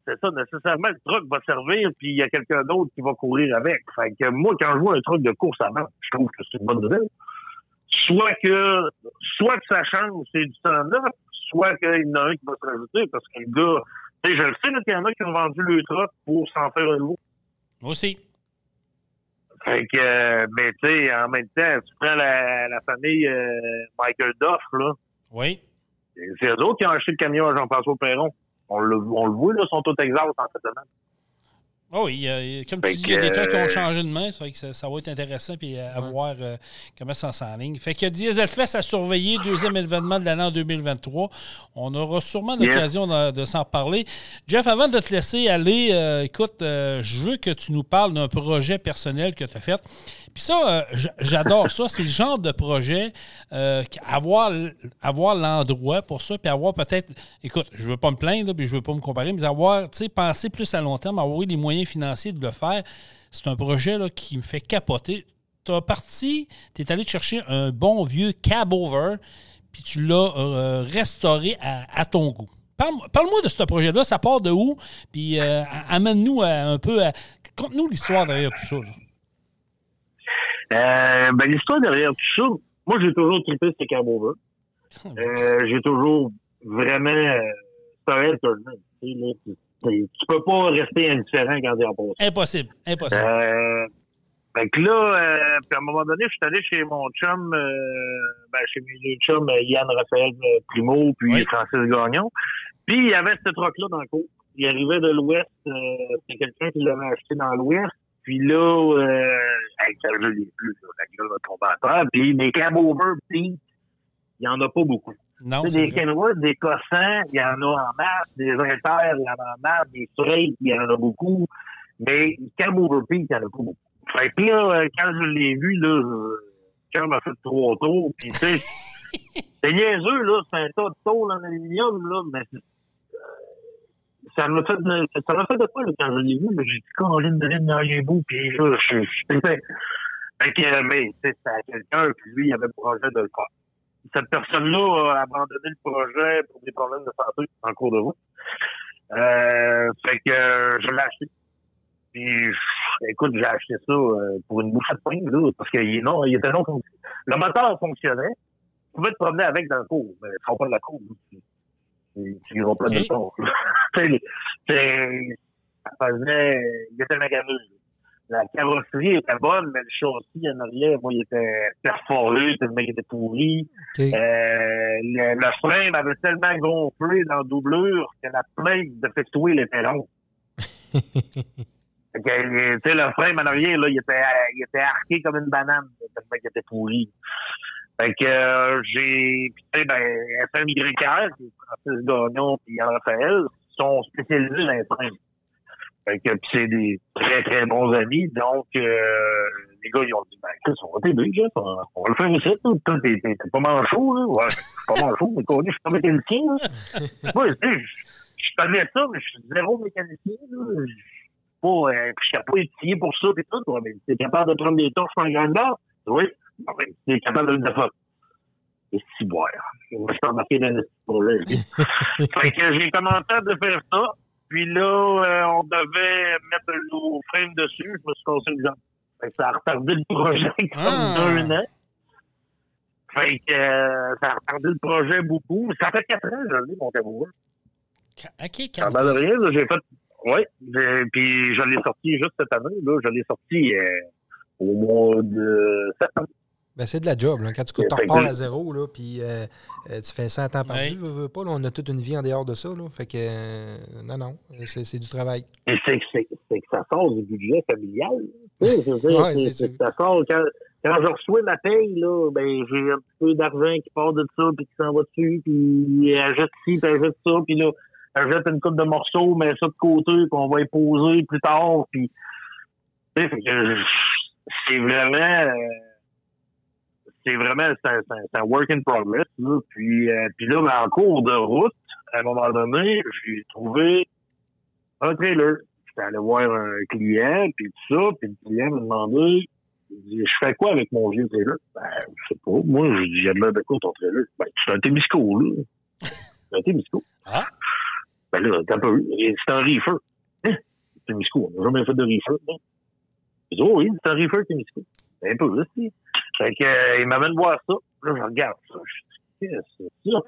Speaker 5: c'est ça, nécessairement, le truck va servir, puis il y a quelqu'un d'autre qui va courir avec. Fait que moi, quand je vois un truck de course avant, je trouve que c'est une bonne nouvelle. Soit que, soit que ça change, c'est du temps neuf, soit qu'il y en a un qui va se rajouter, parce que le gars, tu sais, je le sais, là, qu'il y en a qui ont vendu le truck pour s'en faire un nouveau.
Speaker 3: Moi aussi.
Speaker 5: Fait que, euh, mais tu sais, en même temps, tu prends la, la famille euh, Michael Duff, là,
Speaker 3: Oui.
Speaker 5: c'est eux autres qui ont acheté le camion à Jean-François Perron. On le, on le voit, là, ils sont tous exhaustes en cette semaine.
Speaker 3: Oh oui, comme tu dis, il y a des trucs qui ont
Speaker 5: euh,
Speaker 3: changé de main, ça, fait que ça, ça va être intéressant puis euh, à voir euh, comment ça s'enligne. Fait que Dieselfest à surveiller, deuxième événement de l'année en 2023. On aura sûrement l'occasion de, de s'en parler. Jeff, avant de te laisser aller, euh, écoute, euh, je veux que tu nous parles d'un projet personnel que tu as fait. Puis ça, euh, j'adore ça. C'est le genre de projet, euh, avoir, avoir l'endroit pour ça, puis avoir peut-être, écoute, je veux pas me plaindre, puis je veux pas me comparer, mais avoir, tu sais, penser plus à long terme, avoir eu les moyens financiers de le faire. C'est un projet là, qui me fait capoter. Tu as parti, tu es allé te chercher un bon vieux cab over, puis tu l'as euh, restauré à, à ton goût. Parle- Parle-moi de ce projet-là, ça part de où? Puis euh, amène-nous à- un peu à. Conte-nous l'histoire derrière tout ça.
Speaker 5: Euh, ben, l'histoire derrière tout ça, moi, j'ai toujours trippé ces Cabover. Euh, j'ai toujours vraiment, euh, c'est un. Tu peux pas rester indifférent quand t'es en poste.
Speaker 3: Impossible, impossible.
Speaker 5: Euh, fait que là, euh, puis à un moment donné, je suis allé chez mon chum, euh, ben, chez mes deux chums, euh, Yann Raphaël Primo, puis
Speaker 3: Oui.
Speaker 5: Francis Gagnon. Puis il y avait ce truc-là dans le cours. Il arrivait de l'Ouest, euh, c'est quelqu'un qui l'avait acheté dans l'Ouest. Puis là, euh, hey, je l'ai là, la gueule va tomber à terre. Puis des cab over puis il y en a pas beaucoup.
Speaker 3: Non,
Speaker 5: des
Speaker 3: vrai.
Speaker 5: Kenworth, des Cossins, il y en a en masse, des Inter, il y en a en masse, des Freight, il y en a beaucoup. Mais Peak, il y en a pas beaucoup. Fait que là, euh, quand je l'ai vu, là, euh, quand m'a fait trois tours, puis tu sais, c'est niaiseux, là, c'est un tas de tôle en aluminium, là, mais euh, ça m'a fait de, ça m'a fait de quoi, là, quand je l'ai vu, là, j'ai dit, Caroline de Lynn, il est beau, puis là, je, je, je, fait que, euh, mais, tu sais, c'était à quelqu'un, puis lui, il avait le projet de le faire cette personne-là a abandonné le projet pour des problèmes de santé en cours de route. Euh, fait que euh, je l'ai acheté. Puis, écoute, j'ai acheté ça euh, pour une bouchée de pain, là, parce qu'il est non, il était non fonctionnel. Le moteur fonctionnait. Tu pouvais te promener avec dans le cours, mais tu pas de la cour. Tu, tu, tu iras pas de temps. Tu sais, c'est- ça faisait, il était maganeux. La carrosserie était bonne, mais le châssis en arrière, moi, il était perforé, le mec était pourri. Euh, le, le frame avait tellement gonflé dans la doublure que la plainte de fectouer était longue. Fait que, euh, tu sais, le frame en arrière, là, il était, il était arqué comme une banane, tellement qu'il était pourri. Fait que euh, j'ai, tu sais, ben, FMYR, qui est Francis Gagnon Yann Raphaël, sont spécialisés dans les frames. Fait que, c'est des très, très bons amis. Donc, euh, les gars, ils ont dit, ben, écoute, on va t'aider, Jeff. On, on va le faire ici. Toi, t'es, t'es, t'es pas manchot, là. Ouais, je suis pas manchot, mais connu, je suis pas mécanicien, là. Moi, tu sais, je, je connais ça, mais je suis zéro mécanicien, là. Je suis pas, euh, je suis pas étudié pour ça, pis tout. Ouais, mais t'es capable de prendre des torches en grandeur? Oui. Bon, ben, t'es capable de le défendre. Et si boire. Je me suis embarqué dans le projet. fait que j'ai commencé à faire ça. Puis là, euh, on devait mettre le nouveau frame dessus. Je me suis cassé le jambe. Fait que ça a retardé le projet comme
Speaker 3: Ah.
Speaker 5: d'un an. Fait que euh, ça a retardé le projet beaucoup. Ça fait quatre ans, je l'ai, mon tabouret.
Speaker 3: OK,
Speaker 5: m'a de rien, j'ai fait. Oui, puis je l'ai sorti juste cette année. Là, je l'ai sorti euh, au mois de septembre.
Speaker 4: Ben, c'est de la job. Là. Quand tu, repars à zéro, là, puis euh, euh, tu fais ça à temps perdu,
Speaker 3: Ouais.
Speaker 4: veux, veux pas, là, on a toute une vie en dehors de ça. Là. Fait que, euh, non, non, c'est c'est du travail.
Speaker 5: Et c'est que, c'est, c'est que ça sort du budget familial.
Speaker 4: Ouais,
Speaker 5: c'est, ça sort quand, quand je reçois ma paye, là, ben, j'ai un petit peu d'argent qui part de ça, puis qui s'en va dessus, puis achète ci, puis achète ça, puis là, achète une coupe de morceaux, mais ça de côté, qu'on va y poser plus tard, puis, c'est vraiment, euh, c'est vraiment, c'est un, work in progress, là. Puis, euh, puis là, ben, en cours de route, à un moment donné, j'ai trouvé un trailer. J'étais allé voir un client, puis tout ça, puis le client m'a demandé je fais quoi avec mon vieux trailer? Ben, je sais pas. Moi, je dis, j'ai de l'air de quoi ton trailer? Ben, c'est un Témisco, là. C'est un Témisco.
Speaker 3: Ah.
Speaker 5: Ben là, t'as pas vu. C'est un reefer. Hein? Témisco, on n'a jamais fait de reefer, dis, oh oui, c'est un reefer Témisco. C'est un peu, là, c'est. Fait que, euh, il m'amène voir ça. Là, je regarde ça. Je dis, qu'est-ce que c'est ça?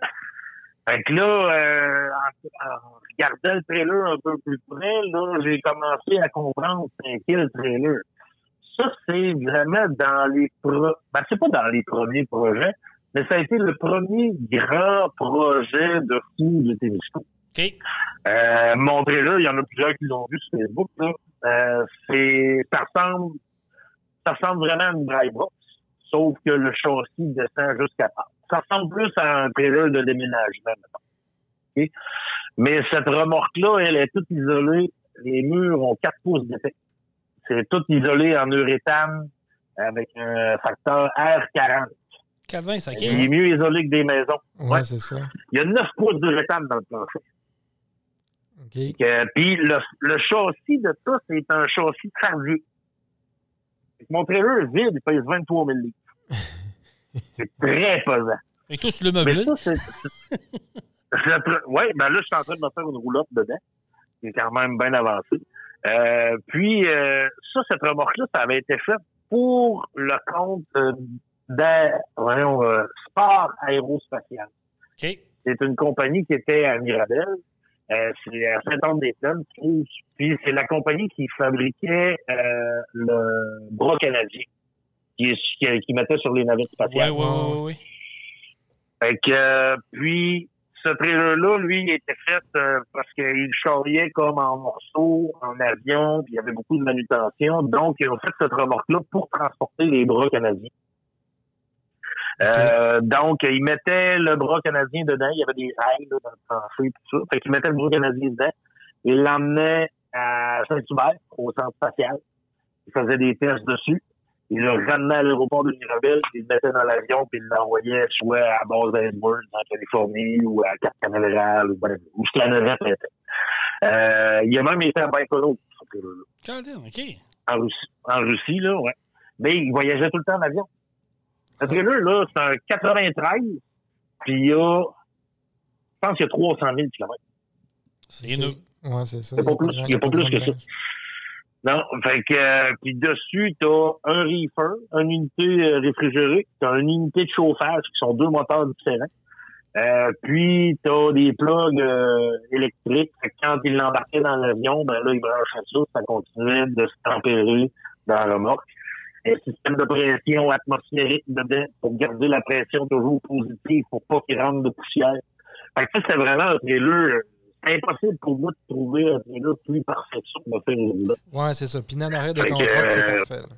Speaker 5: Fait que là, euh, en, en regardant le trailer un peu plus près, là, j'ai commencé à comprendre c'est quel trailer. Ça, c'est vraiment dans les pro... ben, c'est pas dans les premiers projets, mais ça a été le premier grand projet de fou de Témisco.
Speaker 3: OK.
Speaker 5: Euh, mon trailer, il y en a plusieurs qui l'ont vu sur Facebook, là. Euh, c'est, ça ressemble, ça ressemble vraiment à une dry box, sauf que le châssis descend jusqu'à part. Ça ressemble plus à un trailer de déménagement, mettons. OK? Mais cette remorque-là, elle est toute isolée. Les murs ont 4 pouces d'effet. C'est tout isolé en uréthane avec un facteur R40.
Speaker 3: 420, OK.
Speaker 5: Il est mieux isolé que des maisons.
Speaker 4: Ouais,
Speaker 5: Ouais.
Speaker 4: c'est ça.
Speaker 5: Il y a 9 pouces d'uréthane dans le plancher. Euh, Puis le, le châssis de ça, c'est un châssis Fardier. Mon trailer vide, il pèse 23 000 litres. C'est très pesant.
Speaker 3: Et toi, tu le
Speaker 5: Mais
Speaker 3: meublé?
Speaker 5: ouais, ben là, je suis en train de me faire une roulotte dedans. qui est quand même bien avancé. Euh, puis, euh, ça, cette remorque-là, ça avait été fait pour le compte euh, d'air, voyons, euh, Sport Aérospatial.
Speaker 3: OK.
Speaker 5: C'est une compagnie qui était à Mirabel. Euh, c'est à Saint-Anne-des-Plaines. Puis c'est la compagnie qui fabriquait euh, le bras canadien, qui, est- qui, qui mettait sur les navettes spatiales.
Speaker 3: oui, oui, oui.
Speaker 5: Fait que, euh, puis, ce trailer-là, lui, il était fait euh, parce qu'il charriait comme en morceaux, en avion, puis il y avait beaucoup de manutention. Donc, ils ont fait cette remorque-là pour transporter les bras canadiens. Euh, donc, ils mettaient le bras canadien dedans. Il y avait des rails là, dans le tranché, tout ça. Fait qu'ils mettaient le bras canadien dedans. Ils l'emmenaient à Saint-Hubert, au centre spatial. Ils faisaient des tests dessus. Ils le ramenaient à l'aéroport de Mirabel, ils le mettaient dans l'avion, puis ils l'envoyaient soit à base en Californie, ou à Cap Canaveral, ou whatever, où ce était. Euh, il a même été à Baïkono,
Speaker 3: OK.
Speaker 5: en Russie, en Russie, là, ouais. Mais il voyageait tout le temps en avion. Le trailer, là, c'est un 93, puis il y a, je pense qu'il y a 300 000 km.
Speaker 3: C'est énorme.
Speaker 4: Ouais, c'est ça.
Speaker 5: Il y a pas plus- y a pas plus que ça. Non, fait que, euh, puis dessus, t'as un reefer, une unité euh, réfrigérée, t'as une unité de chauffage qui sont deux moteurs différents. Euh, puis t'as des plugs euh, électriques. Fait que quand il l'embarquait dans l'avion, ben là, il branchait ça, ça continuait de se tempérer dans la remorque. Un système de pression atmosphérique dedans pour garder la pression toujours positive pour pas qu'il rentre de poussière. Fait que ça, c'est vraiment un trailer. C'est impossible pour moi de trouver un trailer plus parfait que ça pour roulotte.
Speaker 4: Ouais, c'est ça. Puis l'arrêt de ton
Speaker 5: que,
Speaker 4: truck, c'est
Speaker 5: euh,
Speaker 4: parfait. là.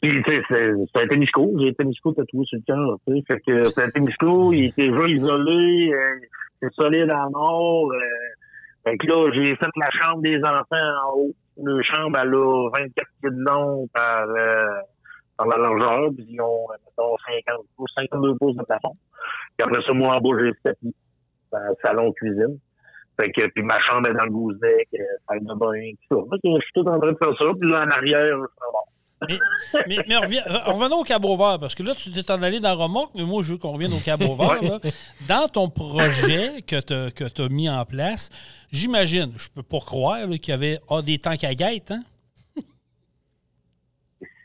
Speaker 5: Puis, tu sais, c'est c'est un Témisco. J'ai un Témisco tatoué sur le cœur, tu sais. Fait que c'est un Témisco, il était déjà isolé, euh, c'est solide en or. Euh, fait que là, j'ai fait la chambre des enfants en haut. Le chambre, elle a 24 pieds de long par, euh, par la largeur. Puis ils ont, euh, mettons, 50 pouces, 52 pouces de plafond. Puis après ça, moi, en bas, j'ai le tapis. dans le salon cuisine. Fait que, puis ma chambre est dans le gousec, euh, salle de bain, tout ça. Fait que je suis tout en train de faire ça. Puis là, en arrière, je suis bon.
Speaker 3: Mais, mais, mais reviens- revenons au Cabo Vert, parce que là, tu t'es en allé dans la remorque, mais moi, je veux qu'on revienne au Cabo Vert. là. Dans ton projet que tu as mis en place, j'imagine, je peux pas croire qu'il y avait ah, des tanks à guette, hein?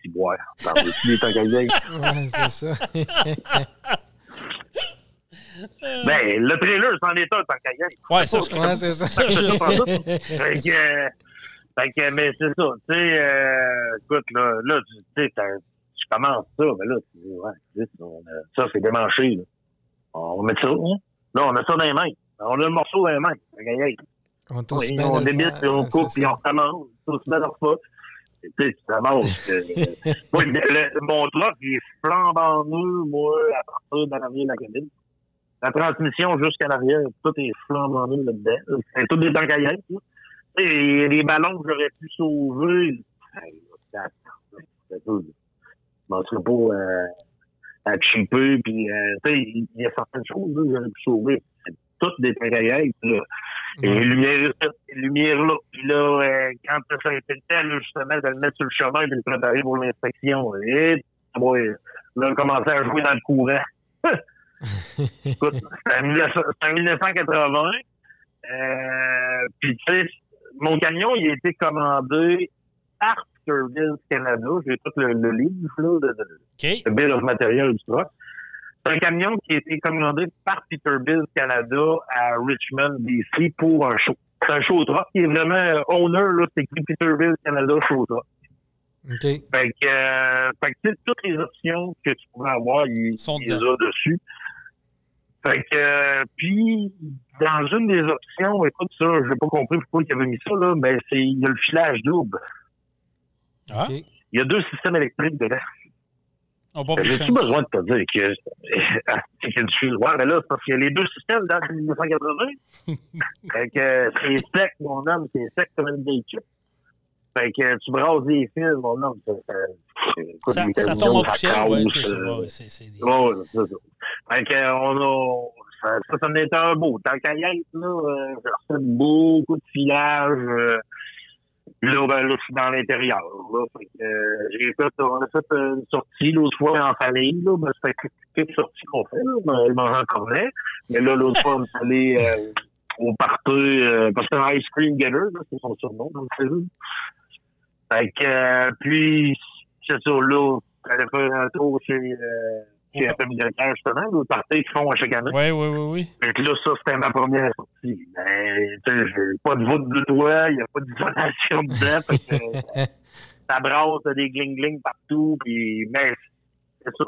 Speaker 5: si boire. Dans le les tanks à.
Speaker 4: Ouais, c'est ça.
Speaker 5: Ben, le trailer, c'en est un, tant qu'à gaz.
Speaker 3: Ouais, ça, c'est
Speaker 4: Ouais, c'est ça.
Speaker 3: Ça, je sais.
Speaker 5: Fait que, euh, fait que, mais c'est ça, tu sais, euh, écoute, là, là, tu sais, tu commences ça, mais là, tu dis, ouais, tu sais, on ça, c'est démanché, là. On va mettre ça, hein? Là, on a ça dans les mains. On a le morceau dans les mains. Fait que,
Speaker 4: On
Speaker 5: oui, on débite, puis on coupe, puis
Speaker 4: ça.
Speaker 5: on recommence. Ça, tu ne pas. Tu sais, tu commences. euh, moi, le- le- mon truck, il est flambant moi, à partir de l'arrière de la cabine. La transmission jusqu'à l'arrière, tout est flambant là-dedans. C'est tout des gaz, là. Tu sais, les, les ballons que j'aurais pu sauver, c'est. Je m'en serais pas euh, à chipper, puis, euh, il y a certaines choses que j'aurais pu sauver. C'est toutes des gaz, là. Et lumière, lumière là. Puis là, euh, quand ça a été le temps, là, justement, de le mettre sur le chemin et de le préparer pour l'inspection, et ouais, là, on commençait à jouer dans le courant. Écoute, c'était en 1900 c'était en 1980. Euh, puis, tu sais, mon camion, il a été commandé par Service Canada. J'ai tout le, le livre, là, de, de, le Bill of Material du truck. C'est un camion qui a été commandé par Peterbilt Canada à Richmond, BC pour un show. C'est un show truck qui est vraiment euh, owner, là, c'est écrit Peterbilt Canada show truck.
Speaker 4: OK.
Speaker 5: Fait que, euh, fait que tu sais, toutes les options que tu pourrais avoir, il,
Speaker 3: Sont
Speaker 5: il les
Speaker 3: dedans.
Speaker 5: a dessus. Fait que, euh, puis, dans une des options, écoute ça, j'ai pas compris pourquoi il avait mis ça, là, mais c'est, il y a le filage double.
Speaker 3: Ah.
Speaker 5: Il y a deux systèmes électriques dedans. J'ai-tu besoin de te dire que c'est du fil? Ouais, mais là, c'est parce qu'il y a les deux systèmes dans 1980. fait que c'est sec, mon homme, c'est sec comme une vieille. Fait que euh, tu brasses des fils, mon homme. Ça, ça,
Speaker 3: tombe en
Speaker 5: ça
Speaker 3: poussière, oui, c'est ça.
Speaker 5: euh,
Speaker 3: ouais, c'est-
Speaker 5: ça. Fait que, euh, on a, ça, ça, ça en est un beau. Tant qu'à y être, là, j'ai refait beaucoup de filage, là, ben, là, je suis dans l'intérieur, là. Fait que, euh, j'ai fait, on a fait une sortie l'autre fois en famille, là. Ben, c'était quelques sorties qu'on fait, là. Ben, je mangeais en cornet. Mais là, l'autre fois, on est allé, euh, au party, euh, parce que c'est un ice cream getter, c'est son surnom dans le film. Fait que, euh, puis, c'est ça, là, j'allais faire un tour chez, euh, chez
Speaker 3: Au-
Speaker 5: FM Directeur, justement, là, au party qu'ils font à chaque année.
Speaker 3: Oui, oui, oui, oui.
Speaker 5: Fait que là, ça, c'était ma première sortie. Mais, tu sais, j'ai pas de voûte de toit, il n'y a pas d'isolation dedans, fait que, ça brasse, t'as des gling-gling partout, puis, mais, c'est ça,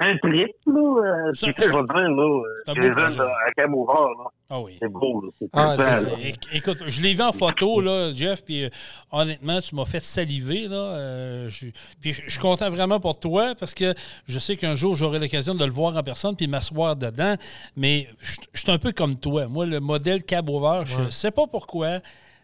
Speaker 5: un, trip, là, euh,
Speaker 3: C'est
Speaker 5: puis, je vais dire, là,
Speaker 3: c'est un
Speaker 5: euh,
Speaker 3: beau
Speaker 5: les jeunes, à Camouvard, là,
Speaker 3: Ah oui.
Speaker 5: c'est beau, là, c'est
Speaker 4: Ah, ça.
Speaker 3: Éc- Écoute, je l'ai vu en photo, là, Jeff, puis euh, honnêtement, tu m'as fait saliver. Là, euh, je, puis je, je suis content vraiment pour toi parce que je sais qu'un jour, j'aurai l'occasion de le voir en personne puis m'asseoir dedans. Mais je, je suis un peu comme toi. Moi, le modèle cab over, je
Speaker 4: Ouais.
Speaker 3: sais pas pourquoi.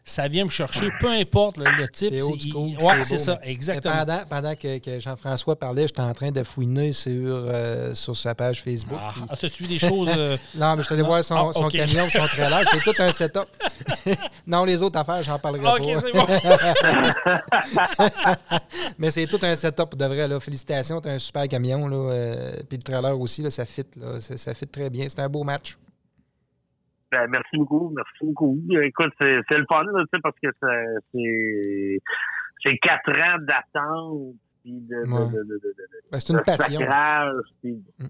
Speaker 3: Ça vient me chercher, peu importe le, le type.
Speaker 4: C'est school,
Speaker 3: il-
Speaker 4: c'est
Speaker 3: Ouais,
Speaker 4: beau,
Speaker 3: c'est ça, exactement.
Speaker 4: Pendant, pendant que, que Jean-François parlait, j'étais en train de fouiner sur, euh, sur sa page Facebook.
Speaker 3: Ah,
Speaker 4: puis-
Speaker 3: ah, t'as-tu vu des choses. euh,
Speaker 4: Non, mais je suis allé voir son,
Speaker 3: Ah,
Speaker 4: son camion, son trailer. C'est tout un setup. non, les autres affaires, j'en parlerai
Speaker 3: ok,
Speaker 4: pas.
Speaker 3: c'est bon.
Speaker 4: mais c'est tout un setup de vrai. Là. Félicitations, tu as un super camion. Là, euh, puis le trailer aussi, là, ça fit. Là, ça, ça fit très bien. C'est un beau match.
Speaker 5: Ben, merci beaucoup, merci beaucoup. Écoute, c'est c'est le fun, là, tu sais, parce que c'est- c'est c'est quatre ans d'attente, puis de, de,
Speaker 4: Ouais.
Speaker 5: de, de, de, de-
Speaker 4: Ben, c'est une
Speaker 5: de
Speaker 4: passion.
Speaker 5: sacrage, puis-
Speaker 4: Mm.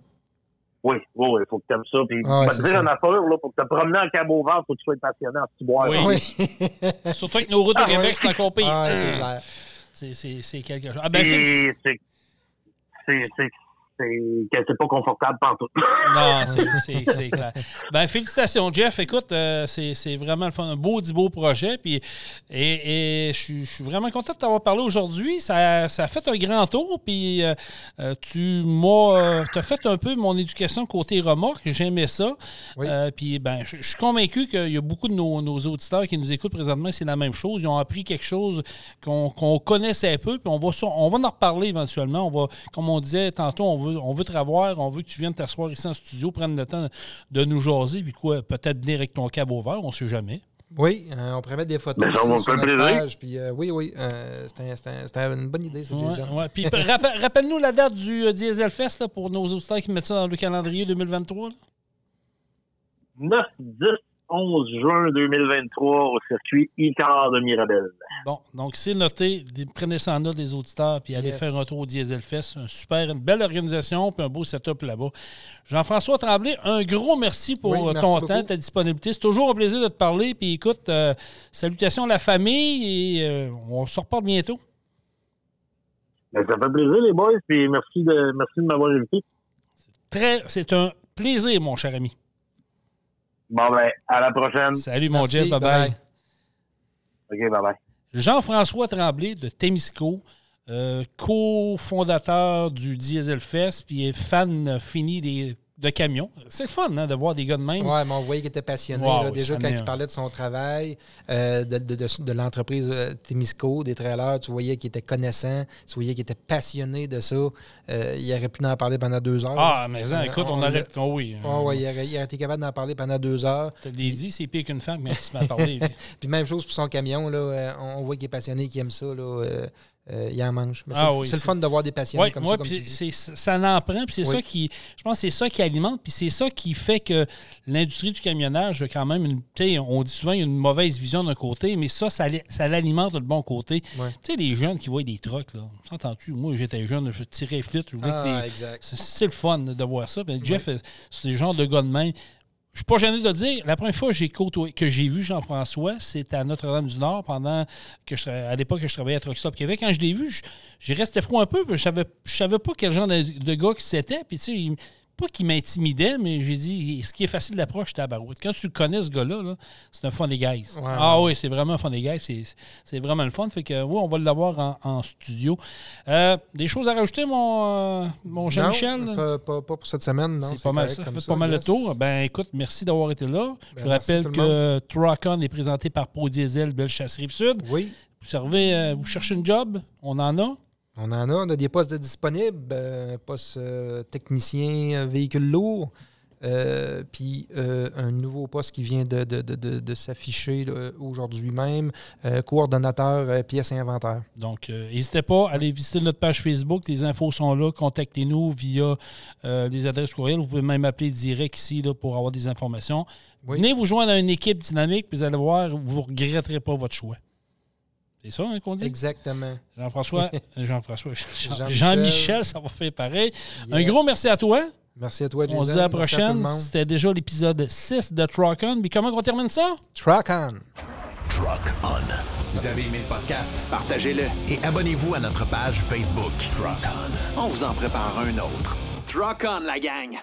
Speaker 5: Oui, oui, oui, faut que t'aimes ça. Puis,
Speaker 4: Ah
Speaker 5: te dire affaire, là, pour te promener en cabo vert, faut que tu sois passionné en ciboire.
Speaker 3: Oui.
Speaker 4: Oui.
Speaker 3: Surtout avec nos routes au
Speaker 5: Ah,
Speaker 3: Québec,
Speaker 5: ouais.
Speaker 3: c'est encore pire.
Speaker 4: Ah, c'est clair.
Speaker 3: C'est- C'est c'est quelque chose. Ah, ben,
Speaker 5: c'est que c'est pas confortable partout.
Speaker 3: Non, c'est- clair. Ben, félicitations, Jeff. Écoute, euh, c'est c'est vraiment le fun. Un beau, dit beau projet. Puis, et, et je suis- je suis vraiment content de t'avoir parlé aujourd'hui. Ça, ça a fait un grand tour. Puis, euh, euh, tu m'as as fait un peu mon éducation côté remorque. J'aimais ça.
Speaker 4: Oui.
Speaker 3: Euh, puis, ben, je, suis convaincu qu'il y a beaucoup de nos, nos auditeurs qui nous écoutent présentement. C'est la même chose. Ils ont appris quelque chose qu'on qu'on connaissait peu. Puis, on va, sur- on va en reparler éventuellement. On va, comme on disait tantôt, on veut, on veut te revoir. On veut que tu viennes t'asseoir ici en studio, prendre le temps de nous jaser. Puis, quoi, peut-être venir avec ton cab au vert. On ne sait jamais.
Speaker 4: Oui, euh, on pourrait mettre des photos
Speaker 5: Ben, ça va me
Speaker 4: aussi sur
Speaker 5: faire
Speaker 4: notre
Speaker 5: plaisir.
Speaker 4: page. Puis, euh, oui, oui, euh, c'était un- c'était un- c'était une bonne idée, ça,
Speaker 3: Ouais,
Speaker 4: Jason.
Speaker 3: ouais. Puis, rappel- rappelle-nous la date du euh, Diesel Fest là, pour nos auditeurs qui mettent ça dans le calendrier 2023. là.
Speaker 5: 9, 10, 11 juin 2023 au circuit Icar de Mirabel.
Speaker 3: Bon, donc c'est noté. Des- Prenez ça en note, les auditeurs, puis allez
Speaker 4: Yes.
Speaker 3: faire un tour au Diesel Fest. Un super, une belle organisation, puis un beau setup là-bas. Jean-François Tremblay, un gros merci pour
Speaker 4: Oui, merci
Speaker 3: ton
Speaker 4: beaucoup.
Speaker 3: temps, ta disponibilité. C'est toujours un plaisir de te parler. Puis écoute, euh, salutations à la famille et euh, on se reparle bientôt.
Speaker 5: Ben, ça fait plaisir, les boys, puis merci de, merci de m'avoir invité.
Speaker 3: Très, c'est un plaisir, mon cher ami.
Speaker 5: Bon, ben, à la prochaine.
Speaker 3: Salut, mon Jeff. Bye-bye.
Speaker 4: bye.
Speaker 5: OK, bye-bye.
Speaker 3: Jean-François Tremblay de Témisco, euh, cofondateur du Diesel Fest, puis est fan fini des de camion. C'est fun hein, de voir des gars de même.
Speaker 4: Ouais, mais on voyait qu'il était passionné.
Speaker 3: Wow,
Speaker 4: là. déjà, quand il parlait de son travail, euh, de, de- de- de l'entreprise euh, Temisco, des trailers, tu voyais qu'il était connaissant, tu voyais qu'il était passionné de ça. Euh, il aurait pu en parler pendant deux heures.
Speaker 3: Ah, mais hein,
Speaker 4: Euh,
Speaker 3: écoute, on,
Speaker 4: on
Speaker 3: arrête. Oh oui.
Speaker 4: Ouais, ouais, il, aurait, il aurait été capable d'en parler pendant deux heures.
Speaker 3: Des dit, c'est pire qu'une femme, mais tu à parler.
Speaker 4: Puis même chose pour son camion, là, on voit qu'il est passionné, qu'il aime ça. Là, euh, il en mange.
Speaker 3: Ah
Speaker 4: c'est,
Speaker 3: oui,
Speaker 4: le fun de voir des
Speaker 3: Ouais,
Speaker 4: comme
Speaker 3: ouais,
Speaker 4: ça. Comme tu dis.
Speaker 3: ça n'en prend, puis c'est
Speaker 4: Oui.
Speaker 3: ça qui, je pense, que c'est ça qui alimente, puis c'est ça qui fait que l'industrie du camionnage a quand même une, on dit souvent il y a une mauvaise vision d'un côté, mais ça, ça, ça l'alimente le bon côté.
Speaker 4: Ouais.
Speaker 3: Tu sais, les jeunes qui voient des trucks, là, s'entends-tu? Moi, j'étais jeune, je tirais je voulais que
Speaker 4: Ah,
Speaker 3: les- c'est- le fun de voir ça. Ben, Jeff, euh, c'est le genre de gars de même. Je suis pas gêné de le dire. La première fois que j'ai vu Jean-François, c'était à Notre-Dame-du-Nord pendant que à l'époque que je travaillais à Truck Stop Québec. Quand je l'ai vu, j'ai resté froid un peu. Je savais, je savais pas quel genre de, gars c'était. Pas qu'il m'intimidait, mais j'ai dit, ce qui est facile d'approche, c'était à Barouette. Quand tu connais ce gars-là, là, c'est un fun des guys.
Speaker 4: Ouais,
Speaker 3: ah oui, c'est vraiment un fun des guys. C'est, c'est vraiment le fun. Fait que oui, on va l'avoir en, en studio. Euh, des choses à rajouter, mon, euh, mon Jean-Michel?
Speaker 4: Non, pas, pas- pas pour cette semaine. non,
Speaker 3: c'est pas mal ça. fait pas mal le tour. Ben écoute, merci d'avoir été là. Je
Speaker 4: Ben,
Speaker 3: vous
Speaker 4: merci
Speaker 3: rappelle que Truckon est présenté par Pau Diesel, Belle Chasse Rive-Sud.
Speaker 4: Oui,
Speaker 3: Vous servez, euh, vous cherchez une job, on en a.
Speaker 4: on en a. On a des postes de disponibles. euh, poste euh, technicien euh, véhicule lourd. euh, puis un nouveau poste qui vient de, de- de- de- de s'afficher aujourd'hui même, coordonnateur pièces et inventaire.
Speaker 3: Donc, n'hésitez pas à aller visiter notre page Facebook. Les infos sont là. Contactez-nous via les adresses courriel. Vous pouvez même appeler direct ici là, pour avoir des informations.
Speaker 4: Oui.
Speaker 3: Venez vous joindre à une équipe dynamique, puis vous allez voir, vous ne regretterez pas votre choix. C'est ça hein, qu'on dit?
Speaker 4: Exactement.
Speaker 3: Jean-François, Jean-François, Jean-
Speaker 4: Jean-Michel.
Speaker 3: Ça va faire pareil. Un gros merci à toi.
Speaker 4: Merci à toi, Jason.
Speaker 3: On se dit à la prochaine. C'était déjà l'épisode 6 de Truck On. Puis comment on termine ça?
Speaker 4: Truck on.
Speaker 1: Truck On. Vous avez aimé le podcast? Partagez-le et abonnez-vous à notre page Facebook. Truck On.
Speaker 2: On vous en prépare un autre. Truck on, la gang!